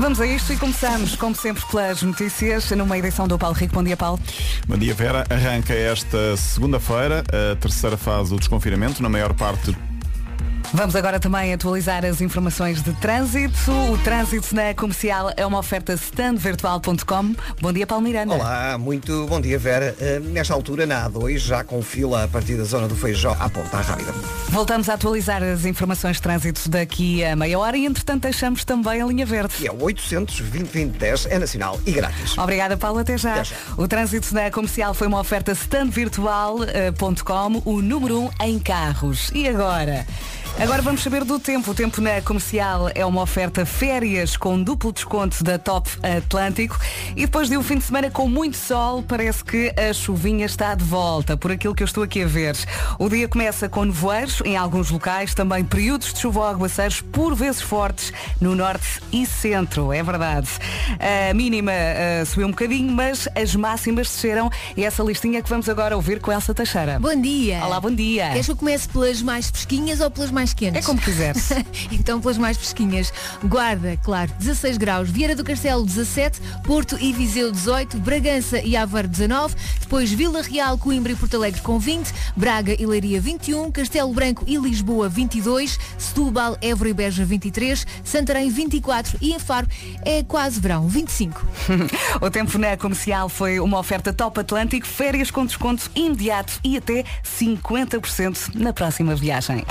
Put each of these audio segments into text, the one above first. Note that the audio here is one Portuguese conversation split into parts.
Vamos a isto e começamos, como sempre, pelas notícias, numa edição do Paulo Rico. Bom dia, Paulo. Bom dia, Vera. Arranca esta segunda-feira a terceira fase do desconfinamento, na maior parte Vamos agora também atualizar as informações de trânsito. O trânsito na comercial é uma oferta standvirtual.com. Bom dia, Paulo Miranda. Olá, muito bom dia, Vera. Uh, nesta altura, na A2, já com fila a partir da zona do Feijó à ponta rápida. Voltamos a atualizar as informações de trânsito daqui a meia hora e, entretanto, deixamos também a linha verde. E é o 800 é nacional e grátis. Obrigada, Paulo. Até já. Até já. O trânsito na comercial foi uma oferta standvirtual.com, o número 1 um em carros. E agora? Agora vamos saber do tempo. O tempo na comercial é uma oferta férias com duplo desconto da Top Atlântico. E depois de um fim de semana com muito sol, parece que a chuvinha está de volta, por aquilo que eu estou aqui a ver. O dia começa com nevoeiros em alguns locais, também períodos de chuva ou aguaceiros, por vezes fortes, no norte e centro. É verdade. A mínima uh, subiu um bocadinho, mas as máximas desceram. E essa listinha que vamos agora ouvir com Elsa Teixeira. Bom dia. Olá, bom dia. Queres que eu comece pelas mais fresquinhas ou pelas mais mais quentes. É como quiseres. então pelas mais fresquinhas. Guarda, claro, 16 graus. Vieira do Castelo 17, Porto e Viseu 18, Bragança e Aveiro 19, depois Vila Real, Coimbra e Porto Alegre com 20, Braga e Leiria 21, Castelo Branco e Lisboa 22, Setúbal, Évora e Beja 23, Santarém 24 e em Faro é quase verão 25. o tempo na comercial foi uma oferta top Atlântico, férias com desconto imediato e até 50% na próxima viagem.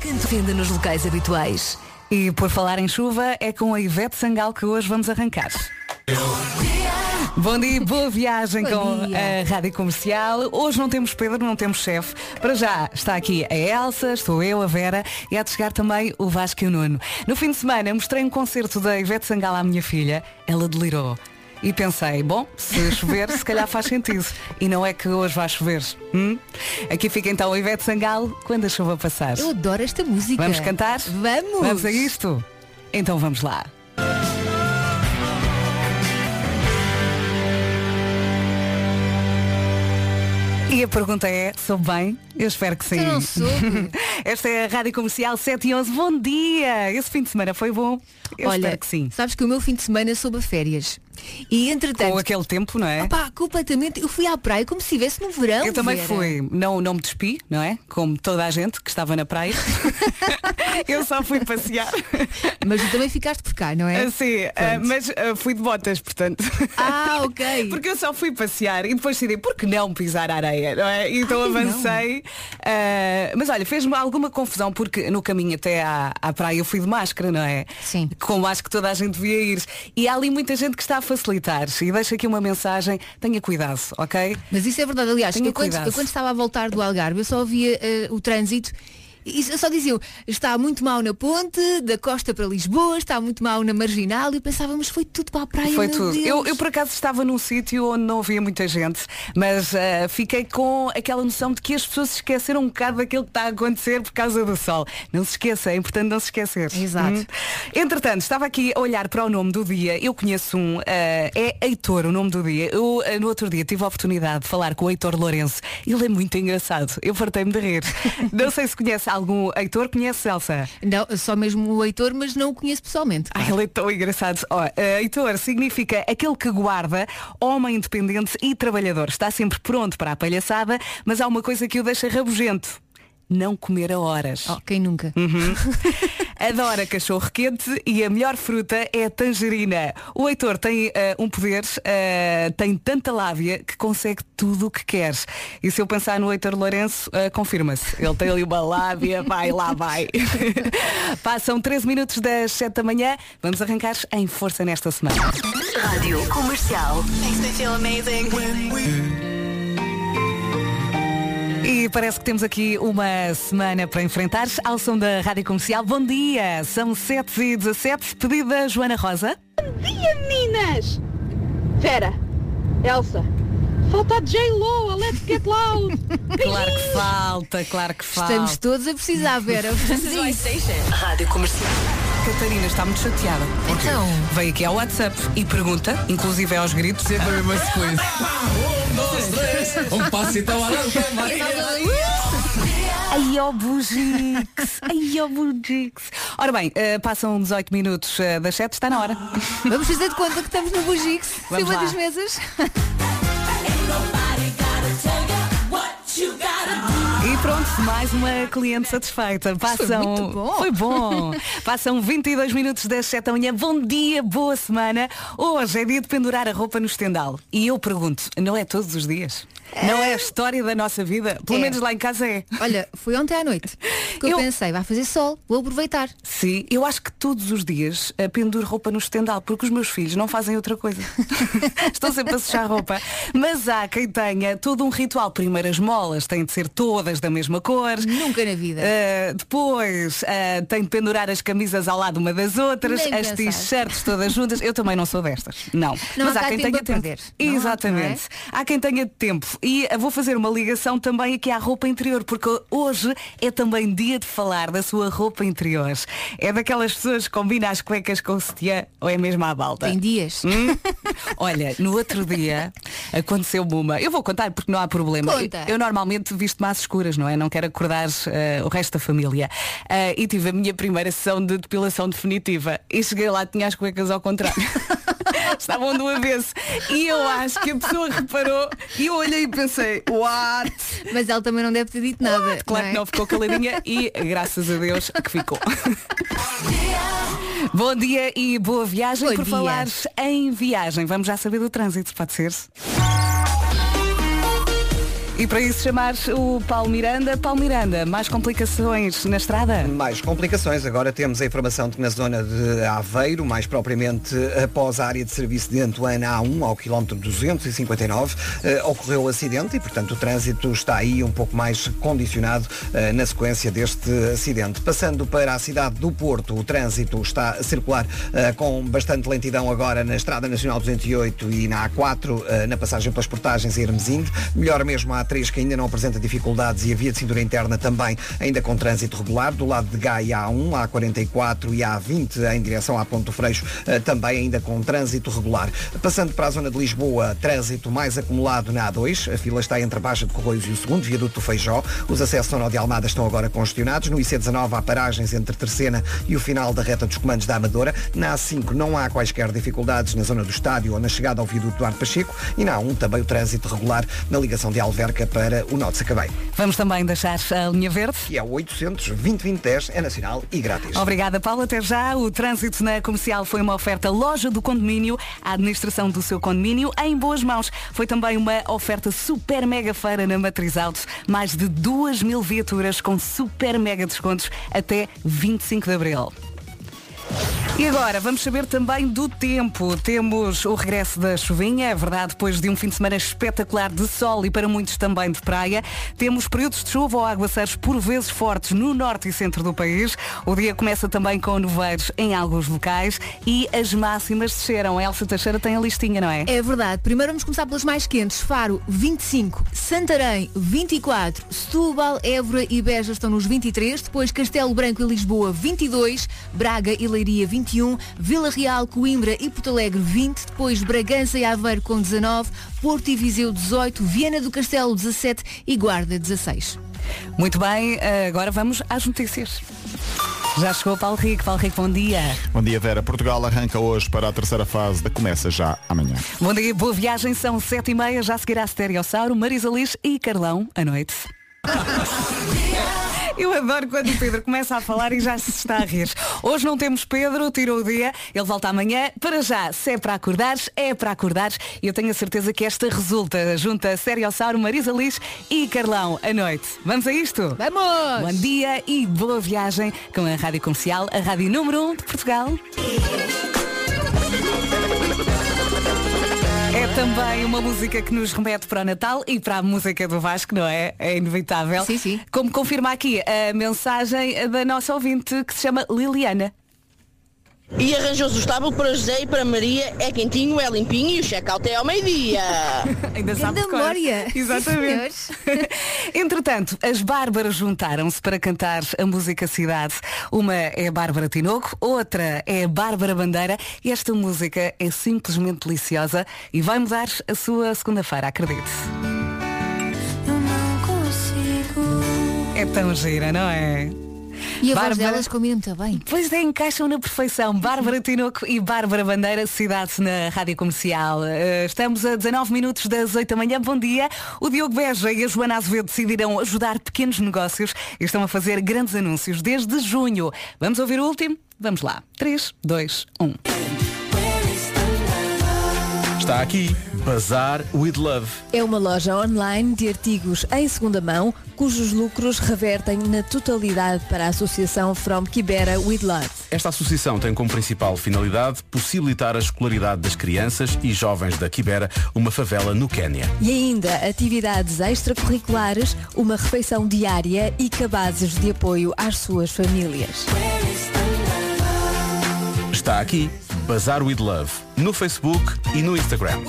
Canto venda nos locais habituais. E por falar em chuva, é com a Ivete Sangal que hoje vamos arrancar. Bom dia, boa viagem Bom com dia. a Rádio Comercial. Hoje não temos Pedro, não temos chefe. Para já está aqui a Elsa, estou eu, a Vera e há de chegar também o Vasco e o Nuno. No fim de semana mostrei um concerto da Ivete Sangal à minha filha. Ela delirou e pensei, bom, se chover, se calhar faz sentido. E não é que hoje vai chover. Hum? Aqui fica então o Ivete Sangalo quando a chuva passar. Eu adoro esta música. Vamos cantar? Vamos! Vamos a isto? Então vamos lá. E a pergunta é, sou bem? Eu espero que sim. não Esta é a Rádio Comercial 7 e 11. Bom dia! Esse fim de semana foi bom? Eu Olha, espero que sim. Sabes que o meu fim de semana soube férias. E entretanto. Com aquele tempo, não é? Opa, completamente. Eu fui à praia como se estivesse no verão. Eu também Vera. fui. Não, não me despi, não é? Como toda a gente que estava na praia. eu só fui passear. Mas tu também ficaste por cá, não é? Uh, sim, uh, mas uh, fui de botas, portanto. Ah, ok. Porque eu só fui passear e depois decidi, por que não pisar a areia, não é? Então Ai, avancei. mas olha, fez-me alguma confusão porque no caminho até à, à praia eu fui de máscara, não é? Sim. Como acho que toda a gente devia ir. E há ali muita gente que está a facilitar. E deixo aqui uma mensagem, tenha cuidado, ok? Mas isso é verdade, aliás, eu quando, eu quando, estava a voltar do Algarve, eu só via uh, o trânsito e só diziam, está muito mal na ponte, da costa para Lisboa, está muito mal na marginal e pensávamos foi tudo para a praia. Foi tudo. Eu, eu, por acaso estava num sítio onde não havia muita gente, mas uh, fiquei com aquela noção de que as pessoas se esqueceram um bocado daquilo que está a acontecer por causa do sol. Não se esqueça, é importante não se esquecer. Exato. Hum. Entretanto, estava aqui a olhar para o nome do dia. Eu conheço um, uh, é Heitor, o nome do dia. Eu uh, no outro dia tive a oportunidade de falar com o Heitor Lourenço. Ele é muito engraçado. Eu fartei-me de rir. não sei se conhece algum Heitor conhece Elsa? Não, só mesmo o Heitor, mas não o conheço pessoalmente. Claro. Ah, ele é tão engraçado. Oh, uh, Heitor significa aquele que guarda, homem independente e trabalhador. Está sempre pronto para a palhaçada, mas há uma coisa que o deixa rabugento não comer a horas. Oh, quem nunca? Uhum. Adora cachorro quente e a melhor fruta é a tangerina. O Heitor tem uh, um poder, uh, tem tanta lábia que consegue tudo o que quer. E se eu pensar no Heitor Lourenço, uh, confirma-se. Ele tem ali uma lábia, vai, lá vai. Passam 13 minutos das 7 da manhã. Vamos arrancar em força nesta semana. Rádio Comercial. Makes me feel amazing. E parece que temos aqui uma semana para enfrentar ao som da Rádio Comercial. Bom dia, são 7 e 17 pedido da Joana Rosa. Bom dia, meninas! Vera, Elsa, falta a J-Lo, a Let's Get Loud. claro que falta, claro que falta. Estamos todos a precisar, Vera. Rádio Comercial. Catarina está muito chateada. Então. veio aqui ao WhatsApp e pergunta, inclusive aos gritos, sempre a mesma sequência. um, dois, três, um passo e tal, Maria. Ai, ó Bugix! Ai, ó Bugix! Ora bem, eh, passam 18 minutos eh, das 7, está na hora. Vamos fazer de conta que estamos no Bugix, cima lá. das mesas. Mais uma cliente satisfeita. Passam... muito bom. Foi bom. Passam 22 minutos das 7 da manhã. Bom dia, boa semana. Hoje é dia de pendurar a roupa no estendal. E eu pergunto, não é todos os dias? Não é a história da nossa vida? Pelo É. menos lá em casa é. Olha, foi ontem à noite que eu, Eu- pensei, vai fazer sol, vou aproveitar. Sim, eu acho que todos os dias eh, penduro roupa no estendal, porque os meus filhos não fazem outra coisa. Estão sempre a sujar roupa. Mas há quem tenha todo um ritual. Primeiro as molas têm de ser todas da mesma cor. Nunca na vida. Uh, depois uh, tem de pendurar as camisas ao lado uma das outras, Nem as t-shirts todas juntas. Eu também não sou destas. Não. Não Mas há há quem tempo tenha a tempo. perder. Não há, Exatamente. Há quem tenha tempo. E uh, vou fazer uma ligação também aqui à roupa interior, porque hoje é também dia de falar da sua roupa interior. É daquelas pessoas que combinam as cuecas com o sutiã ou é mesmo à balda? Tem dias. Hum? Olha, no outro dia aconteceu-me uma. Eu vou contar porque não há problema. Conta. Eu, eu normalmente visto mais escuras, não é? Não quero acordar eh, o resto da família. Eh, e tive a minha primeira sessão de depilação definitiva. E cheguei lá, tinha as cuecas ao contrário. Estavam do avesso. E eu acho que a pessoa reparou e eu olhei e pensei, what? Mas ela também não deve ter dito nada. Claro não é? que não ficou caladinha e graças a Deus que ficou. Bom dia e boa viagem. Bom Por dia. falar em viagem, vamos já saber do trânsito, pode ser? E para isso chamar o Paulo Miranda. Paulo Miranda, mais complicações na estrada? Mais complicações. Agora temos a informação de que na zona de Aveiro, mais propriamente após a área de serviço de Antoana A1, ao quilómetro 259, eh, ocorreu o acidente e, portanto, o trânsito está aí um pouco mais condicionado eh, na sequência deste acidente. Passando para a cidade do Porto, o trânsito está a circular eh, com bastante lentidão agora na Estrada Nacional 208 e na A4, eh, na passagem pelas portagens em Hermesinde. Melhor mesmo a A3, que ainda não apresenta dificuldades, e a via de cintura interna também ainda com trânsito regular. Do lado de Gaia A1, A44 e A20 em direção à Ponte do Freixo, eh, também ainda com trânsito regular. Passando para a zona de Lisboa, trânsito mais acumulado na A2. A fila está entre a Baixa de Corroios e o segundo viaduto do Feijó. Os acessos ao Nó de Almada estão agora congestionados. No IC19 há paragens entre Terceira e o final da reta dos comandos da Amadora. Na A5 não há quaisquer dificuldades na zona do estádio ou na chegada ao viaduto Duarte Pacheco. E na A1 também o trânsito regular na ligação de Alverca para o de Sacabém. Vamos também deixar a linha verde. E é o 800 2010 é nacional e grátis. Obrigada, Paulo. Até já. O trânsito na comercial foi uma oferta loja do condomínio, a administração do seu condomínio em boas mãos. Foi também uma oferta super mega feira na Matriz Auto. Mais de 2 mil viaturas com super mega descontos até 25 de abril. E agora, vamos saber também do tempo. Temos o regresso da chuvinha, é verdade, depois de um fim de semana espetacular de sol e para muitos também de praia. Temos períodos de chuva ou aguaceiros por vezes fortes no norte e centro do país. O dia começa também com nevoeiros em alguns locais e as máximas desceram. A Elsa Teixeira tem a listinha, não é? É verdade. Primeiro vamos começar pelas mais quentes. Faro 25, Santarém 24, Setúbal, Évora e Beja estão nos 23, depois Castelo Branco e Lisboa 22, Braga e Leiria 21, Vila Real, Coimbra e Porto Alegre 20, depois Bragança e Aveiro com 19, Porto e Viseu 18, Viana do Castelo 17 e Guarda 16. Muito bem, agora vamos às notícias. Já chegou o Paulo Rico. Paulo Rico, bom dia. Bom dia, Vera. Portugal arranca hoje para a terceira fase da Começa já amanhã. Bom dia, boa viagem. São sete e meia. Já seguirá Stereossauro, Marisa Liz e Carlão à noite. Eu adoro quando o Pedro começa a falar e já se está a rir. Hoje não temos Pedro, tirou o dia, ele volta amanhã. Para já, se é para acordares, é para acordares. E eu tenho a certeza que esta resulta. Junta Stereossauro, Marisa Liz e Carlão à noite. Vamos a isto? Vamos! Bom dia e boa viagem com a Rádio Comercial, a Rádio Número 1 de Portugal. É também uma música que nos remete para o Natal e para a música do Vasco, não é? É inevitável. Sim, sim. Como confirma aqui a mensagem da nossa ouvinte que se chama Liliana. E arranjou-se o estábulo para José e para Maria, é quentinho, é limpinho e o check-out é ao meio-dia. Ainda sabe de memória. Exatamente. Sim, Entretanto, as Bárbaras juntaram-se para cantar a música Cidade. Uma é a Bárbara Tinoco, outra é a Bárbara Bandeira e esta música é simplesmente deliciosa e vai mudar a sua segunda-feira, acredite. É tão gira, não é? E a voz Bárbara- delas combina muito bem. Pois é, encaixam na perfeição. Bárbara Tinoco e Bárbara Bandeira, cidade na Rádio Comercial. Eh, Estamos a 19 minutos das 8 da manhã. Bom dia. O Diogo Beja e a Joana Azevedo decidiram ajudar pequenos negócios e estão a fazer grandes anúncios desde junho. Vamos ouvir o último? Vamos lá. um. 3, 2, 1. Está aqui, Bazar with Love. É uma loja online de artigos em segunda mão, cujos lucros revertem na totalidade para a associação From Kibera with Love. Esta associação tem como principal finalidade possibilitar a escolaridade das crianças e jovens da Kibera, uma favela no Quénia. E ainda atividades extracurriculares, uma refeição diária e cabazes de apoio às suas famílias. Está aqui, Bazar with Love, no Facebook e no Instagram.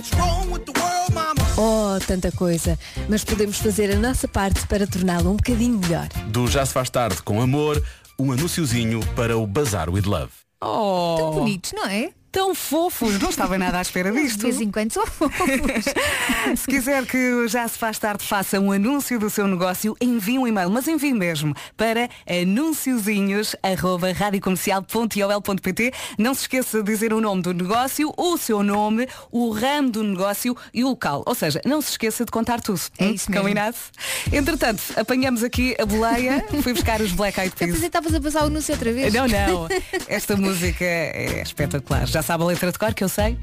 Oh, tanta coisa! Mas podemos fazer a nossa parte para torná-lo um bocadinho melhor. Do Já se faz tarde com amor, um anúnciozinho para o Bazar with Love. Oh, Tão bonitos, não é? Tão fofos. Não estava nada à espera De disto. vez em quando são fofos. Se quiser que já se faz tarde faça um anúncio do seu negócio, envie um e-mail, mas envie mesmo para anunciozinhos.radiocomercial.ol.pt Não se esqueça de dizer o nome do negócio, o seu nome, o ramo do negócio e o local. Ou seja, não se esqueça de contar tudo. É Hum? isso mesmo. Combinado? Entretanto, apanhamos aqui a boleia, fui buscar os Black Eyed Peas. estavas a passar o anúncio outra vez. Não, não. Esta música é espetacular. Já sabe a letra de cor que eu sei?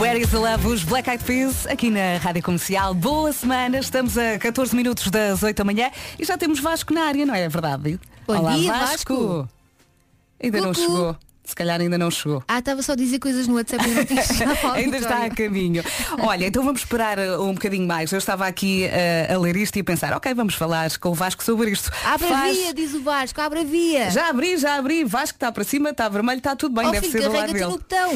Where is the Love, os Black Eyed Peas, aqui na Rádio Comercial. Boa semana, estamos a 14 minutos das 8 da manhã e já temos Vasco na área, não é verdade? Bom Olá, dia, Vasco. Vasco. Ainda não Cucu. chegou. Se calhar ainda não chegou. Ah, estava só a dizer coisas no WhatsApp e não tinha Ainda está a caminho. Olha, então vamos esperar uh, um bocadinho mais. Eu estava aqui uh, a ler isto e a pensar, ok, vamos falar com o Vasco sobre isto. Abre a Faz- via, diz o Vasco, abre a via. Já abri, já abri. Vasco está para cima, está vermelho, está tudo bem. oh, Deve filho, ser do lado dele. botão.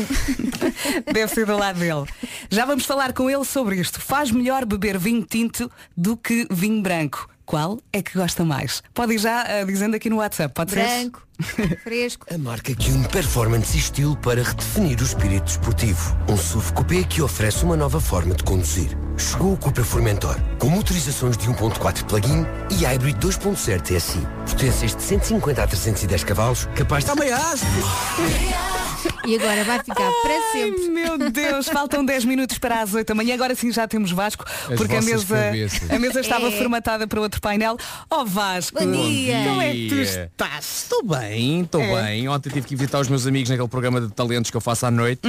Deve ser do lado dele. Já vamos falar com ele sobre isto. Faz melhor beber vinho tinto do que vinho branco. Qual é que gosta mais? Pode ir já uh, dizendo aqui no WhatsApp, pode ser? Branco, fresco. A marca que une performance e estilo para redefinir o espírito desportivo. Um SUV coupé que oferece uma nova forma de conduzir. Chegou o Cupra Formentor, com motorizações de 1.4 plug-in e hybrid 2.0 TSI. Potências de 150 a 310 cavalos, capaz de... E agora vai ficar para Ai, sempre. meu Deus, faltam 10 minutos para as 8 da manhã. Agora sim já temos Vasco, porque a vossas mesa, cabeças. a mesa estava É. formatada para outro painel. Ó Vasco, Bom dia. como é que tu estás? Estou bem, estou É. bem. Ontem tive que visitar os meus amigos naquele programa de talentos que eu faço à noite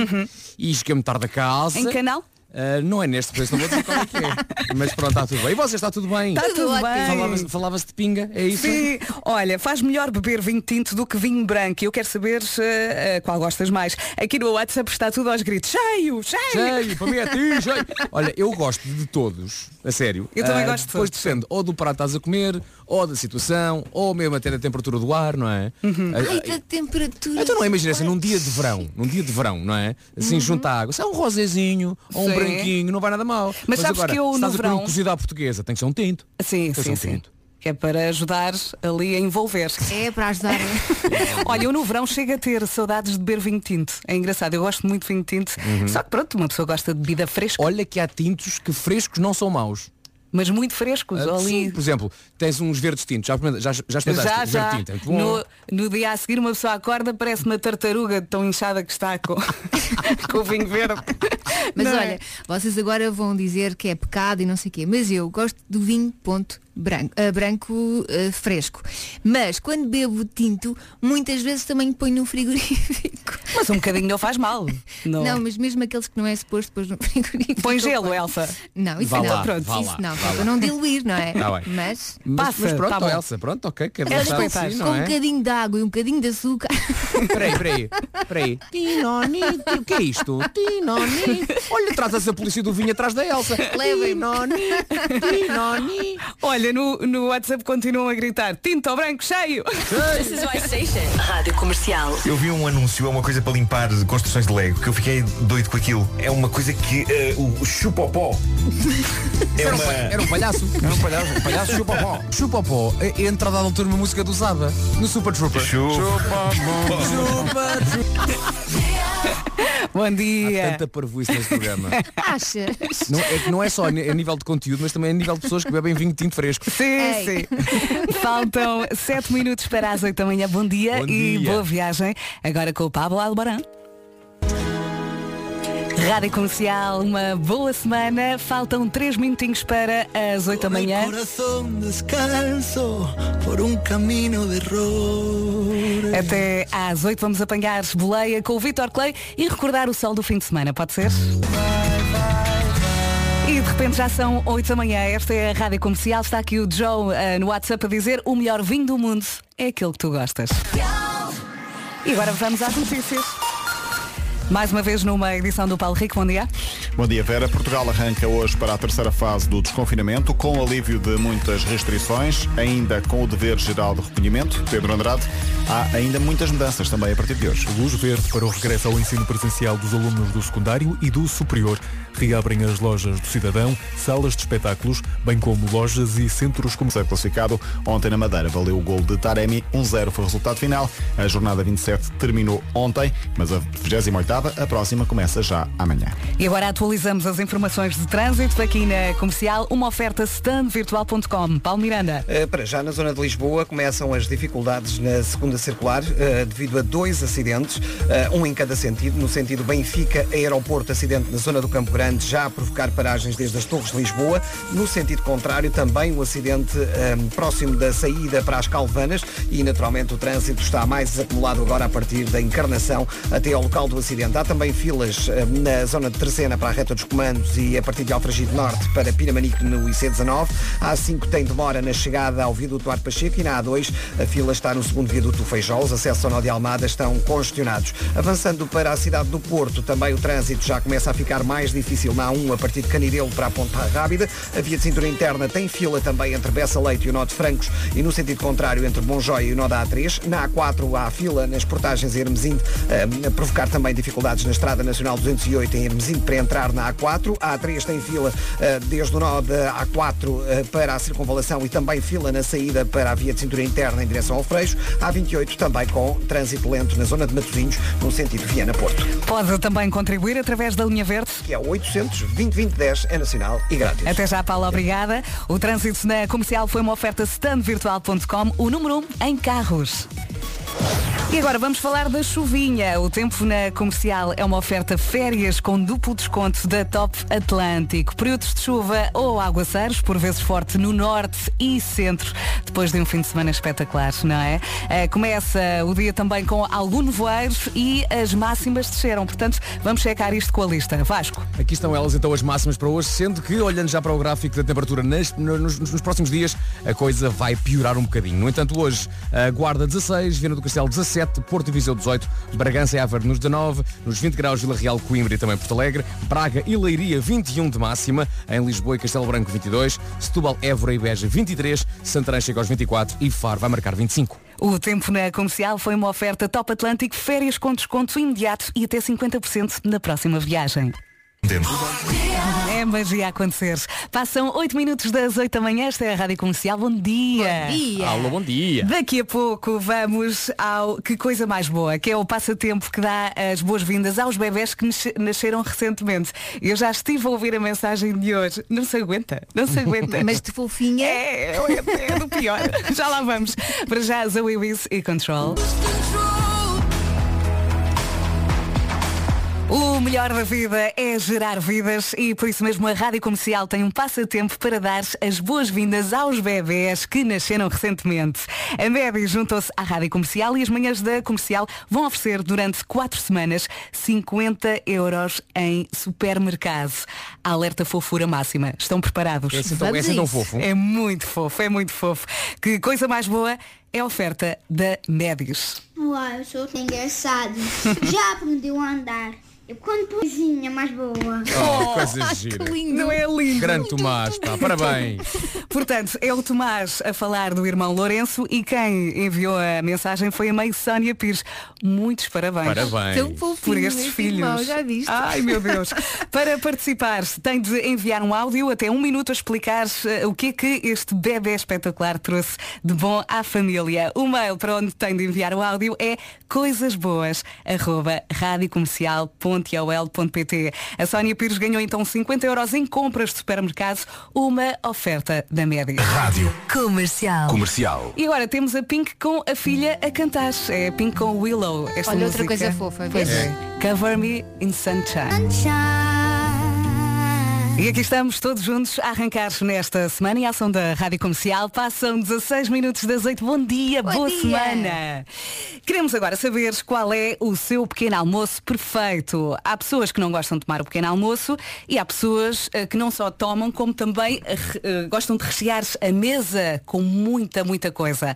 e cheguei-me tarde a casa. Em canal? Ah, não é neste, isso não vou dizer qual é que é. Mas pronto, está tudo bem. E vocês, está tudo bem? Está tudo bem. Falava-se falava de pinga, é isso? Sim, olha, faz melhor beber vinho tinto do que vinho branco. E eu quero saber eh, qual gostas mais. Aqui no WhatsApp está tudo aos gritos. Cheio, cheio. Cheio, para mim é ti, cheio. Olha, eu gosto de todos, a sério. Eu também Ah, gosto de Depois todos. depende ou do prato que estás a comer, ou da situação, ou mesmo até da temperatura do ar, não é? Uhum. Ai, da temperatura. Então não imagina assim, num dia de verão, num dia de verão, não é? Assim, junta a água, se é um rosézinho ou um Uhum. Branquinho, não vai nada mal. Mas sabes agora, que eu, no verão- cozido à portuguesa, tem que ser um tinto. Sim, sim, um sim. tinto. Que é para ajudar ali a envolver. É para ajudar. Olha, eu no verão chego a ter saudades de beber vinho tinto. É engraçado, eu gosto muito de vinho tinto. Só que pronto, uma pessoa gosta de bebida fresca, Olha que há tintos que frescos não são maus. Mas muito frescos. Ah, ali. sim, por exemplo, tens uns verdes tintos. Já, já, já experimentaste Já, um já. verde tinto? É. No, no dia a seguir uma pessoa acorda, parece uma tartaruga tão inchada que está com, com o vinho verde. Mas Não é? olha, vocês agora vão dizer que é pecado e não sei o quê. Mas eu gosto do vinho ponto branco, ah, branco ah, fresco. Mas quando bebo tinto, muitas vezes também ponho no frigorífico. Mas um bocadinho não faz mal. Não, Não, mas mesmo aqueles que não é suposto pôr no frigorífico. Põe gelo. Elsa. Não, isso Vá não. lá, Pronto, isso lá, não. é para não diluir, não é? Tá. Mas Mas, Passa, mas pronto, tá bom. Elsa, pronto, ok, quero É deixar respeitar. assim, com não um é? bocadinho de água e um bocadinho de açúcar. Peraí, peraí, peraí. Tinoni, o que é isto? Tinoni. Olha, traz a polícia do vinho atrás da Elsa. Levem. Noni, Noni. Olha, no, no WhatsApp continuam a gritar tinto ao branco cheio. This is my station. Rádio Comercial. Eu vi um anúncio, é uma coisa para limpar construções de Lego, que eu fiquei doido com aquilo. É uma coisa que eh, o chupopó. É Era um, uma. pa- era um palhaço. Era um palhaço, um palhaço chupapó. Chupapó é a entrada da altura uma música do Zaba no Super Trooper. Chupa. Bom Há dia. tanta parvoíce neste programa. Achas? Não, é que não é só a a nível de conteúdo, mas também a nível de pessoas que bebem vinho tinto fresco. Sim, Ei. sim. Faltam 7 minutos para as 8 da manhã. Bom dia Bom e dia. boa viagem. Agora com o Pablo Albarán. Rádio Comercial, uma boa semana. Faltam 3 minutinhos para as 8 da manhã. Até às 8 vamos apanhar boleia com o Vitor Clay e recordar o sol do fim de semana, pode ser? E de repente já são 8 da manhã. Esta é a Rádio Comercial. Está aqui o Joe eh, no WhatsApp a dizer o melhor vinho do mundo é aquele que tu gostas. E agora vamos às notícias. Mais uma vez numa edição do Paulo Rico. Bom dia. Bom dia, Vera. Portugal arranca hoje para a terceira fase do desconfinamento, com alívio de muitas restrições, ainda com o dever geral de recolhimento. Pedro Andrade, há ainda muitas mudanças também a partir de hoje. Luz verde para o regresso ao ensino presencial dos alunos do secundário e do superior. Reabrem as lojas do cidadão, salas de espetáculos, bem como lojas e centros comerciais. Ser classificado ontem na Madeira valeu o gol de Taremi, 1-0 foi o resultado final. A jornada 27 terminou ontem, mas a 28ª, a próxima, começa já amanhã. E agora atualizamos as informações de trânsito aqui na Comercial. Uma oferta standvirtual.com. Paulo Miranda. Uh, Para já, na zona de Lisboa, começam as dificuldades na segunda circular uh, devido a dois acidentes, uh, um em cada sentido. No sentido Benfica-Aeroporto, acidente na zona do Campo Grande, já a provocar paragens desde as Torres de Lisboa. No sentido contrário, também um acidente um, próximo da saída para as Calvanas e, naturalmente, o trânsito está mais acumulado agora a partir da encarnação até ao local do acidente. Há também filas uh, na zona de Terceira para a reta dos comandos e a partir de Alfragide Norte para Piramanique no IC19. A A5 tem demora na chegada ao viaduto Duarte Pacheco e na A2 a fila está no segundo viaduto do Feijó. Os acessos ao Nó de Almada estão congestionados. Avançando para a cidade do Porto, também o trânsito já começa a ficar mais difícil na A1 a partir de Canidelo para a Ponta Rábida. A via de cintura interna tem fila também entre Bessa Leite e o Nó de Francos e no sentido contrário entre Monjóia e o Nó da A3. Na A4 há fila nas portagens Hermesinde, eh, a provocar também dificuldades na Estrada Nacional 208 em Hermesinde para entrar na A4. A A3 tem fila eh, desde o nó da A4 eh, para a circunvalação e também fila na saída para a via de cintura interna em direção ao Freixo. A A28 também com trânsito lento na zona de Matosinhos no sentido Viana-Porto. Pode também contribuir através da linha verde. Que é 800 2010 é nacional e grátis. Até já, Paulo, obrigada. O trânsito na comercial foi uma oferta standvirtual.com, o número 1 em carros. E agora vamos falar da chuvinha. O tempo na comercial é uma oferta férias com duplo desconto da Top Atlântico. Períodos de chuva ou aguaceiros, por vezes forte no norte e centro, depois de um fim de semana espetacular, não é? Eh, Começa o dia também com algum nevoeiro e as máximas desceram. Portanto, vamos checar isto com a lista. Vasco. Aqui estão elas então as máximas para hoje, sendo que, olhando já para o gráfico da temperatura nas- no- nos, nos próximos dias, a coisa vai piorar um bocadinho. No entanto, hoje, a Guarda 16, Viana do Castelo 17, Porto e Viseu 18, Bragança e Aveiro nos 19, nos 20 graus Vila Real, Coimbra e também Porto Alegre, Braga e Leiria 21 de máxima, em Lisboa e Castelo Branco 22, Setúbal, Évora e Beja 23, Santarém chega aos 24 e Faro vai marcar 25. O tempo na comercial foi uma oferta Top Atlântico, férias com desconto imediato e até 50% na próxima viagem. É magia a acontecer. Passam 8 minutos das 8 da manhã, esta é a Rádio Comercial. Bom dia! Bom dia. Alô, bom dia. Daqui a pouco vamos ao Que Coisa Mais Boa, que é o passatempo que dá as boas-vindas aos bebés que nasce- nasceram recentemente. Eu já estive a ouvir a mensagem de hoje. Não se aguenta, não se aguenta. Mas de fofinha. É, é, é do pior. Já lá vamos. Para já, Zoe Wiz e Control. O melhor da vida é gerar vidas e por isso mesmo a Rádio Comercial tem um passatempo para dar as boas-vindas aos bebés que nasceram recentemente. A Média juntou-se à Rádio Comercial e as manhãs da Comercial vão oferecer durante quatro semanas 50 euros em supermercado. A alerta fofura máxima. Estão preparados? É assim tão- é Vamos assim a tão isso. fofo? É muito fofo, é muito fofo. Que coisa mais boa é a oferta da Médis. Uau, eu sou engraçado. Já aprendeu a andar. Eu conto poesinha mais boa. Oh, coisa gira. Não é lindo? Grande Tomás, pá, parabéns. Portanto, é o Tomás a falar do irmão Lourenço e quem enviou a mensagem foi a mãe Sónia Pires. Muitos parabéns. Parabéns. Tão por estes este filhos. irmão, já viste? Ai meu Deus. Para participar, tem de enviar um áudio até um minuto a explicar eh, o que é que este bebê espetacular trouxe de bom à família. O mail para onde tem de enviar o áudio é coisasboas.radiocomercial.ol.pt A Sónia Pires ganhou então 50 euros em compras de supermercado, uma oferta da média. Rádio Comercial. Comercial. E agora temos a Pink com a filha a cantar. É a Pink com Willow. Esta Olha, outra música. coisa fofa, Pois vês? é. Cover Me in Sunshine. E aqui estamos todos juntos a arrancar nesta semana e a ação da Rádio Comercial. Passam 16 minutos das 8. Bom dia, Bom boa dia. semana. Queremos agora saber qual é o seu pequeno almoço perfeito. Há pessoas que não gostam de tomar o pequeno almoço e há pessoas eh, que não só tomam, como também eh, eh, gostam de rechear a mesa com muita, muita coisa.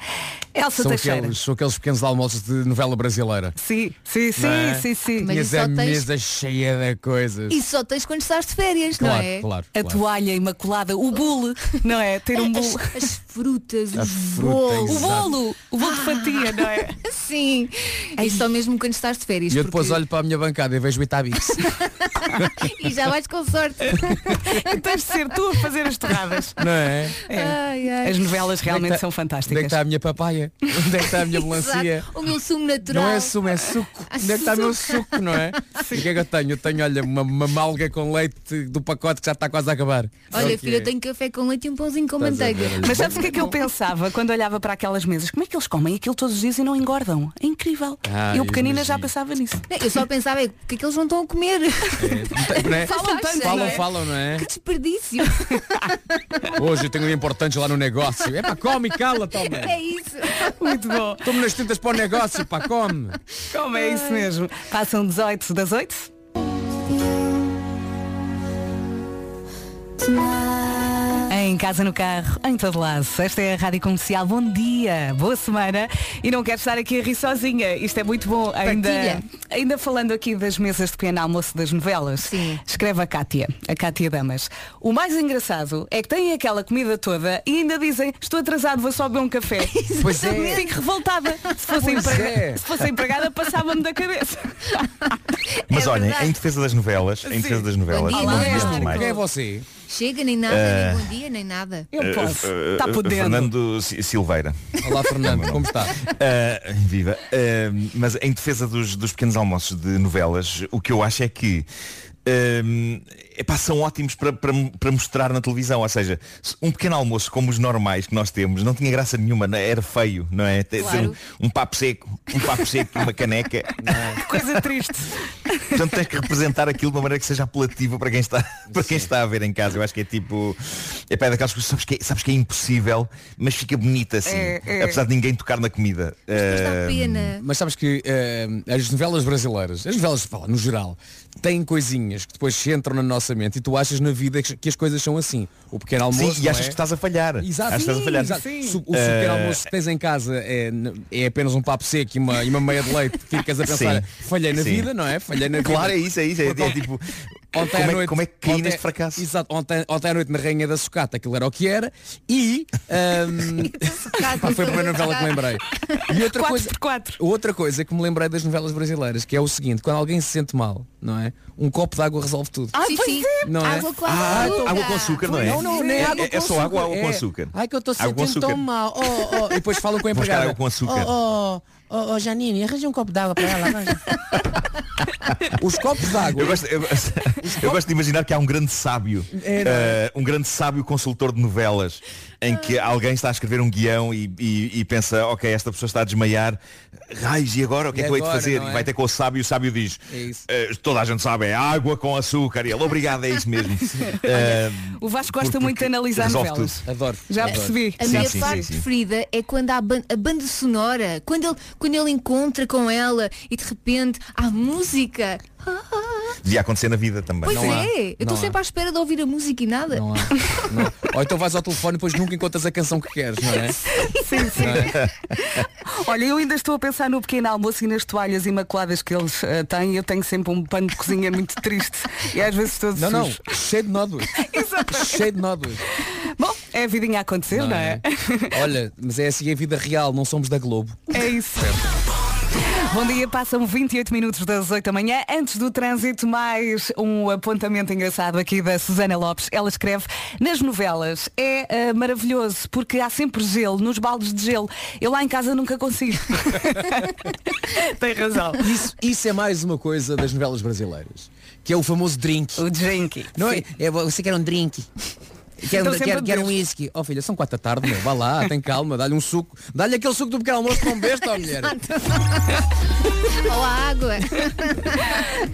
Elsa São Teixeira. aqueles, são aqueles pequenos almoços de novela brasileira. Sim, sim, sim, é? sim, sim. Mas Tinhas a tens- mesa cheia de coisas. E só tens quando estás de férias, Claro, não é? Claro, A claro. toalha imaculada, o bule, não é? Ter um bule. As, as frutas, os fruta, bolos. O bolo, o bolo de fatia, não é? Sim. É só mesmo quando estás de férias. E eu depois porque- olho para a minha bancada e vejo o Itabix. E já vais com sorte. Tens de ser tu a fazer as torradas. Não é? Ai, ai. As novelas realmente é que são tá- Onde é que fantásticas. está a minha papaya? Onde é que está a minha melancia? O meu sumo natural. Não é sumo, é suco. Onde é que está o meu suco, não é? E o que é que eu tenho? Eu tenho, olha, uma, uma malga com leite do pacote que já está quase a acabar. É Olha, filho, é. eu tenho café com leite e um pãozinho com Estás manteiga. Mas sabes o que é que eu pensava quando olhava para aquelas mesas? Como é que eles comem aquilo todos os dias e não engordam? É incrível. Ah, eu pequenina já imagino. pensava nisso. Não, Eu só pensava, é, o que é que eles não estão a comer? É, não é? Falam tanto, Falam, não é? falam, não é? Que desperdício. Hoje eu tenho um importante lá no negócio. É pá, come, cala, toma. É isso. Muito bom. Tomo nas tintas para o negócio, pá, come. Como é isso mesmo? Passam 18 das 8? Em casa, no carro, em todo lado. Esta é a Rádio Comercial. Bom dia, boa semana. E não quero estar aqui a rir sozinha. Isto é muito bom. Ainda, Partilha. ainda falando aqui das mesas de pequeno almoço das novelas, Sim. escreve a Cátia, a Cátia Damas. O mais engraçado é que têm aquela comida toda e ainda dizem estou atrasado, vou só beber um café. Pois é. Fico revoltada. Se fosse, é. se fosse empregada, passava-me da cabeça. Mas É olhem, em defesa das novelas, em defesa das novelas, Bom dia, não Olá. tudo mais. Quem é você? Chega, nem nada, Eh, nem bom dia, nem nada. Eu Eh, posso. eh, Está eh, podendo. Fernando Si- Silveira. Olá, Fernando, como está? Uh, viva. Uh, mas em defesa dos, dos pequenos almoços de novelas, o que eu acho é que epá, são ótimos para, para, para mostrar na televisão. Ou seja, se um pequeno almoço como os normais que nós temos não tinha graça nenhuma, é? era feio, não é? Claro. um, um papo seco, um papo seco e uma caneca. não é? Coisa triste. Portanto tens que representar aquilo de uma maneira que seja apelativa para quem está, para quem está a ver em casa. Eu acho que é tipo. É pá, é daquelas coisas sabes que, é, sabes que é impossível, mas fica bonita assim. É, é. Apesar de ninguém tocar na comida. Mas Uh, pena. Mas sabes que eh, as novelas brasileiras, as novelas fala, no geral, têm coisinhas que depois entram na nossa e tu achas na vida que as coisas são assim. O pequeno almoço. Sim, e achas é? que estás a falhar. Exato, que estás a falhar. exato. Sim. O- pequeno almoço que tens em casa é, é apenas um papo seco e uma, e uma meia de leite, ficas a pensar, Sim. falhei na Sim. vida, não é? Falhei na vida. Claro, é isso, é isso. É, é tipo. Ontem como, à é, noite, como é que caí ontem- neste fracasso? Exato, ontem, ontem à noite na Rainha da Sucata, aquilo era o que era, e ahm, pá, foi a primeira novela que lembrei. E outra 4 coisa, por 4. outra coisa que me lembrei das novelas brasileiras, que é o seguinte, quando alguém se sente mal, não é? Um copo de água resolve tudo. Ah, sim, pois sim. Não é? água com Ah, açúcar. água com açúcar, não é? Não, não, nem é, água é, com é só água ou água açúcar. com É. açúcar? Ai que eu estou Água sentindo tão mal. Oh, oh. E depois falam com a empregada. água com açúcar. Oh, oh, oh, oh, Janine, arranja um copo de água para ela. Os copos de água. Eu gosto, eu, eu gosto de imaginar que há um grande sábio, É, é? eh, um grande sábio consultor de novelas, em que alguém está a escrever um guião e, e- e pensa, ok, esta pessoa está a desmaiar, raios, e agora o que é E que eu hei de fazer? não E é? vai ter com o sábio e o sábio diz, É isso. "Eh, toda a gente sabe, é água com açúcar. E ele, obrigado, é isso mesmo. Eh, O Vasco gosta muito de analisar novelas. tudo. Adoro. Já adoro. percebi. A Sim, minha sim, parte sim, preferida é quando há a banda sonora, quando ele, quando ele encontra com ela e de repente há música. Ah, devia acontecer na vida também. Pois Não há. é, eu estou Não há. sempre à espera de ouvir a música e nada. Não há. Não. Ou então vais ao telefone e depois nunca encontras a canção que queres, não é? Sim, sim. Não é? Olha, eu ainda estou a pensar no pequeno almoço e nas toalhas imaculadas que eles eh, têm. Eu tenho sempre um pano de cozinha muito triste e às vezes estou Não, não, cheio de nódulos. cheio de nódulos. Bom, é a vidinha a acontecer, não, é? Olha, mas é assim a vida real, não somos da Globo. É isso. Bom dia, passam 28 minutos das 8 da manhã. Antes do trânsito, mais um apontamento engraçado aqui da Susana Lopes. Ela escreve, nas novelas é ah, maravilhoso porque há sempre gelo, nos baldes de gelo. Eu lá em casa nunca consigo. Tem razão. Isso, isso é mais uma coisa das novelas brasileiras, que é o famoso drink. O drink. Não é? é você quer um drink. Quer, um, a quer, quer um whisky. Oh filha, são quatro da tarde, meu. Vá lá, tem calma, dá-lhe um suco. Dá-lhe aquele suco do pequeno almoço com besta, ó mulher. Ou a água.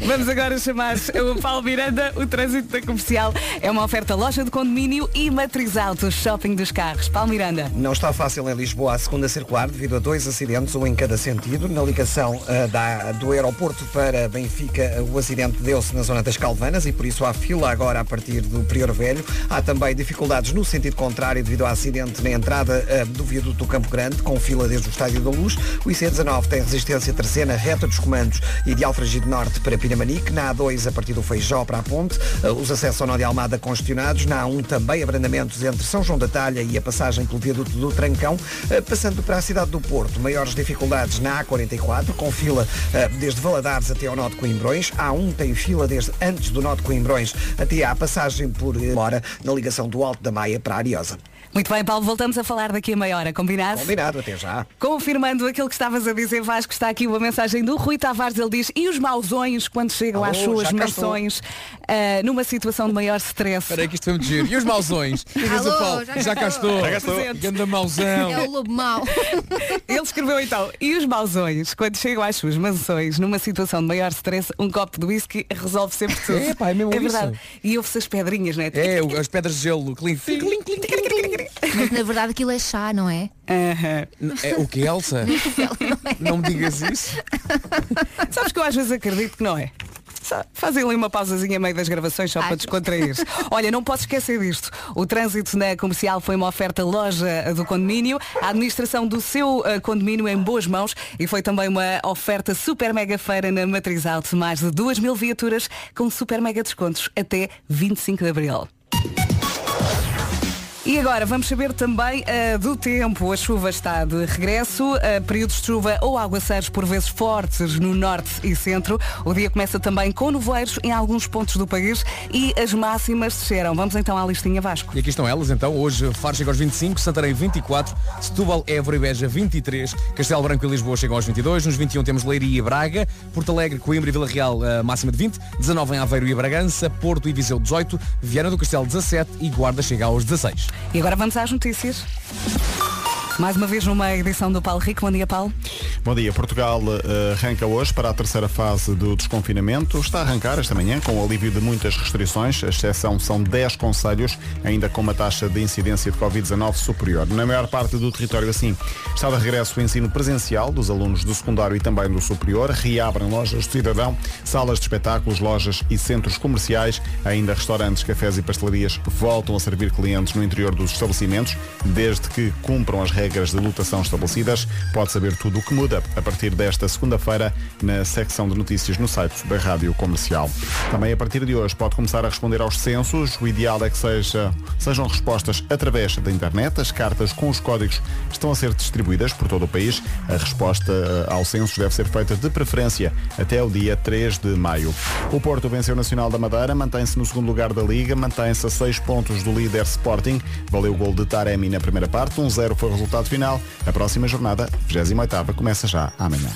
Vamos agora chamar o Paulo Miranda, o trânsito da comercial. É uma oferta loja de condomínio e matriz auto, shopping dos carros. Paulo Miranda. Não está fácil em Lisboa a segunda circular devido a dois acidentes, um em cada sentido. Na ligação ah, da- do aeroporto para Benfica, o acidente deu-se na zona das Calvanas e por isso há fila agora a partir do Prior Velho. Há também dificuldades no sentido contrário devido ao acidente na entrada ah, do viaduto do Campo Grande, com fila desde o Estádio da Luz. O IC19 tem resistência terceira reta dos comandos e de Alfragide Norte para Pinamanique. Na A2 a partir do Feijó para a Ponte. Ah, Os acessos ao Nó de Almada congestionados. Na A1 também abrandamentos entre São João da Talha e a passagem pelo viaduto do Trancão. Ah, Passando para a cidade do Porto, maiores dificuldades na A44, com fila desde Valadares até ao Nó de Coimbrões. A A1 tem fila desde antes do Nó de Coimbrões até à passagem por Mora, na ligação do Alto da Maia para a Ariosa. Muito bem, Paulo, voltamos a falar daqui a meia hora, combinado? Combinado, até já. Confirmando aquilo que estavas a dizer, Vasco, está aqui uma mensagem do Rui Tavares, ele diz, e os mausões quando chegam Alô, às suas mansões ah, numa situação de maior stress? Espera aí que isto foi muito giro. E os mausões? E diz Alô, o Paulo, já cá já cá estou. Já cá estou. Ganda mauzão. É o lobo mau. Ele escreveu então, e os mausões, quando chegam às suas mansões, numa situação de maior stress, um copo de whisky resolve sempre tudo. É, pá, é mesmo verdade. isso. E ouve-se as pedrinhas, não é? É, as pedras de gelo, clink, clink, clink, clink, clink. Mas na verdade aquilo é chá, não é? Aham. É, o que, Elsa? Não me digas isso. Sabes que eu às vezes acredito que não é. Fazem ali uma pausazinha a meio das gravações só para descontrair. Olha, não posso esquecer disto. O trânsito na comercial foi uma oferta loja do condomínio, a administração do seu eh, condomínio em boas mãos e foi também uma oferta super mega feira na Matriz Alto. Mais de 2 mil viaturas com super mega descontos até 25 de abril. E agora vamos saber também ah, do tempo. A chuva está de regresso, ah, períodos de chuva ou aguaceiros por vezes fortes no norte e centro. O dia começa também com nevoeiros em alguns pontos do país e as máximas desceram. Vamos então à listinha Vasco. E aqui estão elas então. Hoje Faro chega aos 25, Santarém 24, Setúbal, Évora e Beja 23, Castelo Branco e Lisboa chegam aos 22, nos 21 temos Leiria e Braga, Porto Alegre, Coimbra e Vila Real a máxima de 20, 19 em Aveiro e Bragança, Porto e Viseu 18, Viana do Castelo 17 e Guarda chega aos 16. E agora vamos às notícias. Mais uma vez numa edição do Paulo Rico. Bom dia, Paulo. Bom dia. Portugal eh, arranca hoje para a terceira fase do desconfinamento. Está a arrancar esta manhã com o alívio de muitas restrições. A exceção são 10 conselhos, ainda com uma taxa de incidência de Covid-19 superior. Na maior parte do território, assim, está de regresso o ensino presencial dos alunos do secundário e também do superior. Reabrem lojas de cidadão, salas de espetáculos, lojas e centros comerciais. Ainda restaurantes, cafés e pastelarias voltam a servir clientes no interior dos estabelecimentos, desde que cumpram as regras de lotação estabelecidas. Pode saber tudo o que muda a partir desta segunda-feira na secção de notícias no site da Rádio Comercial. Também a partir de hoje pode começar a responder aos censos. O ideal é que seja, sejam respostas através da internet. As cartas com os códigos estão a ser distribuídas por todo o país. A resposta eh, ao censo deve ser feita de preferência até o dia 3 de maio. O Porto venceu o Nacional da Madeira, mantém-se no segundo lugar da Liga, mantém-se a 6 pontos do líder Sporting. Valeu o gol de Taremi na primeira parte, 1-0 foi o resultado final. A próxima jornada, 28ª, começa já amanhã.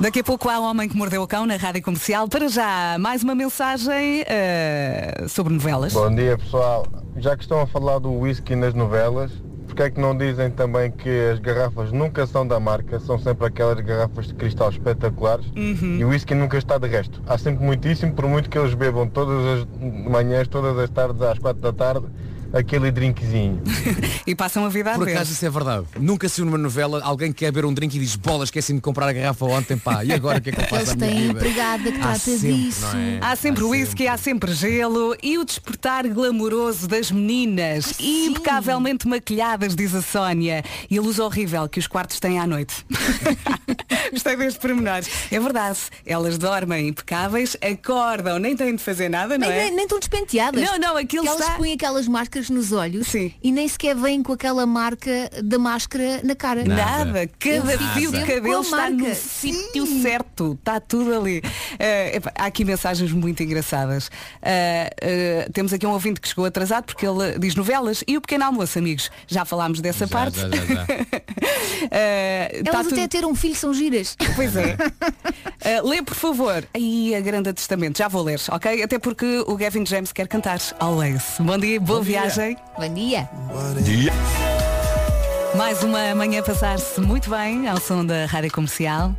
Daqui a pouco há um homem que mordeu o cão na rádio comercial. Para já, mais uma mensagem eh, sobre novelas. Bom dia pessoal. Já que estão a falar do whisky nas novelas, porque é que não dizem também que as garrafas nunca são da marca, são sempre aquelas garrafas de cristal espetaculares Uhum. e o whisky nunca está de resto. Há sempre muitíssimo, por muito que eles bebam todas as manhãs, todas as tardes, às quatro da tarde, aquele drinkzinho. E passam a vida a Por acaso isso é verdade. Nunca se numa novela alguém que quer beber um drink e diz bolas, esqueci-me de comprar a garrafa ontem, pá. E agora o que é que eu faço Eles têm empregada que Há trata sempre, disso. é? Há sempre whisky, há sempre gelo e o despertar glamouroso das meninas, impecavelmente maquilhadas, diz a Sónia. E a luz horrível que os quartos têm à noite. Gostei deste pormenor. É verdade, elas dormem impecáveis, acordam, nem têm de fazer nada, não Nem, é? nem, nem estão despenteadas. Não, não, aquilo que elas está- põem aquelas máscaras nos olhos e nem sequer vêm com aquela marca da máscara na cara. Nada, cada Eu fico fio de cabelo está no sítio certo, está tudo ali. Epá, há aqui mensagens muito engraçadas. Eh, eh, temos aqui um ouvinte que chegou atrasado porque ele diz novelas e o pequeno almoço, amigos. Já falámos dessa parte. já, já, já. Elas tudo- até ter um filho são giras. Pois é. Lê, por favor. Aí a grande testamento. Já vou ler, ok? Até porque o Gavin James quer cantar Always. Bom dia, boa Bom dia. viagem. Bom dia. Mais uma manhã a passar-se muito bem ao som da rádio comercial.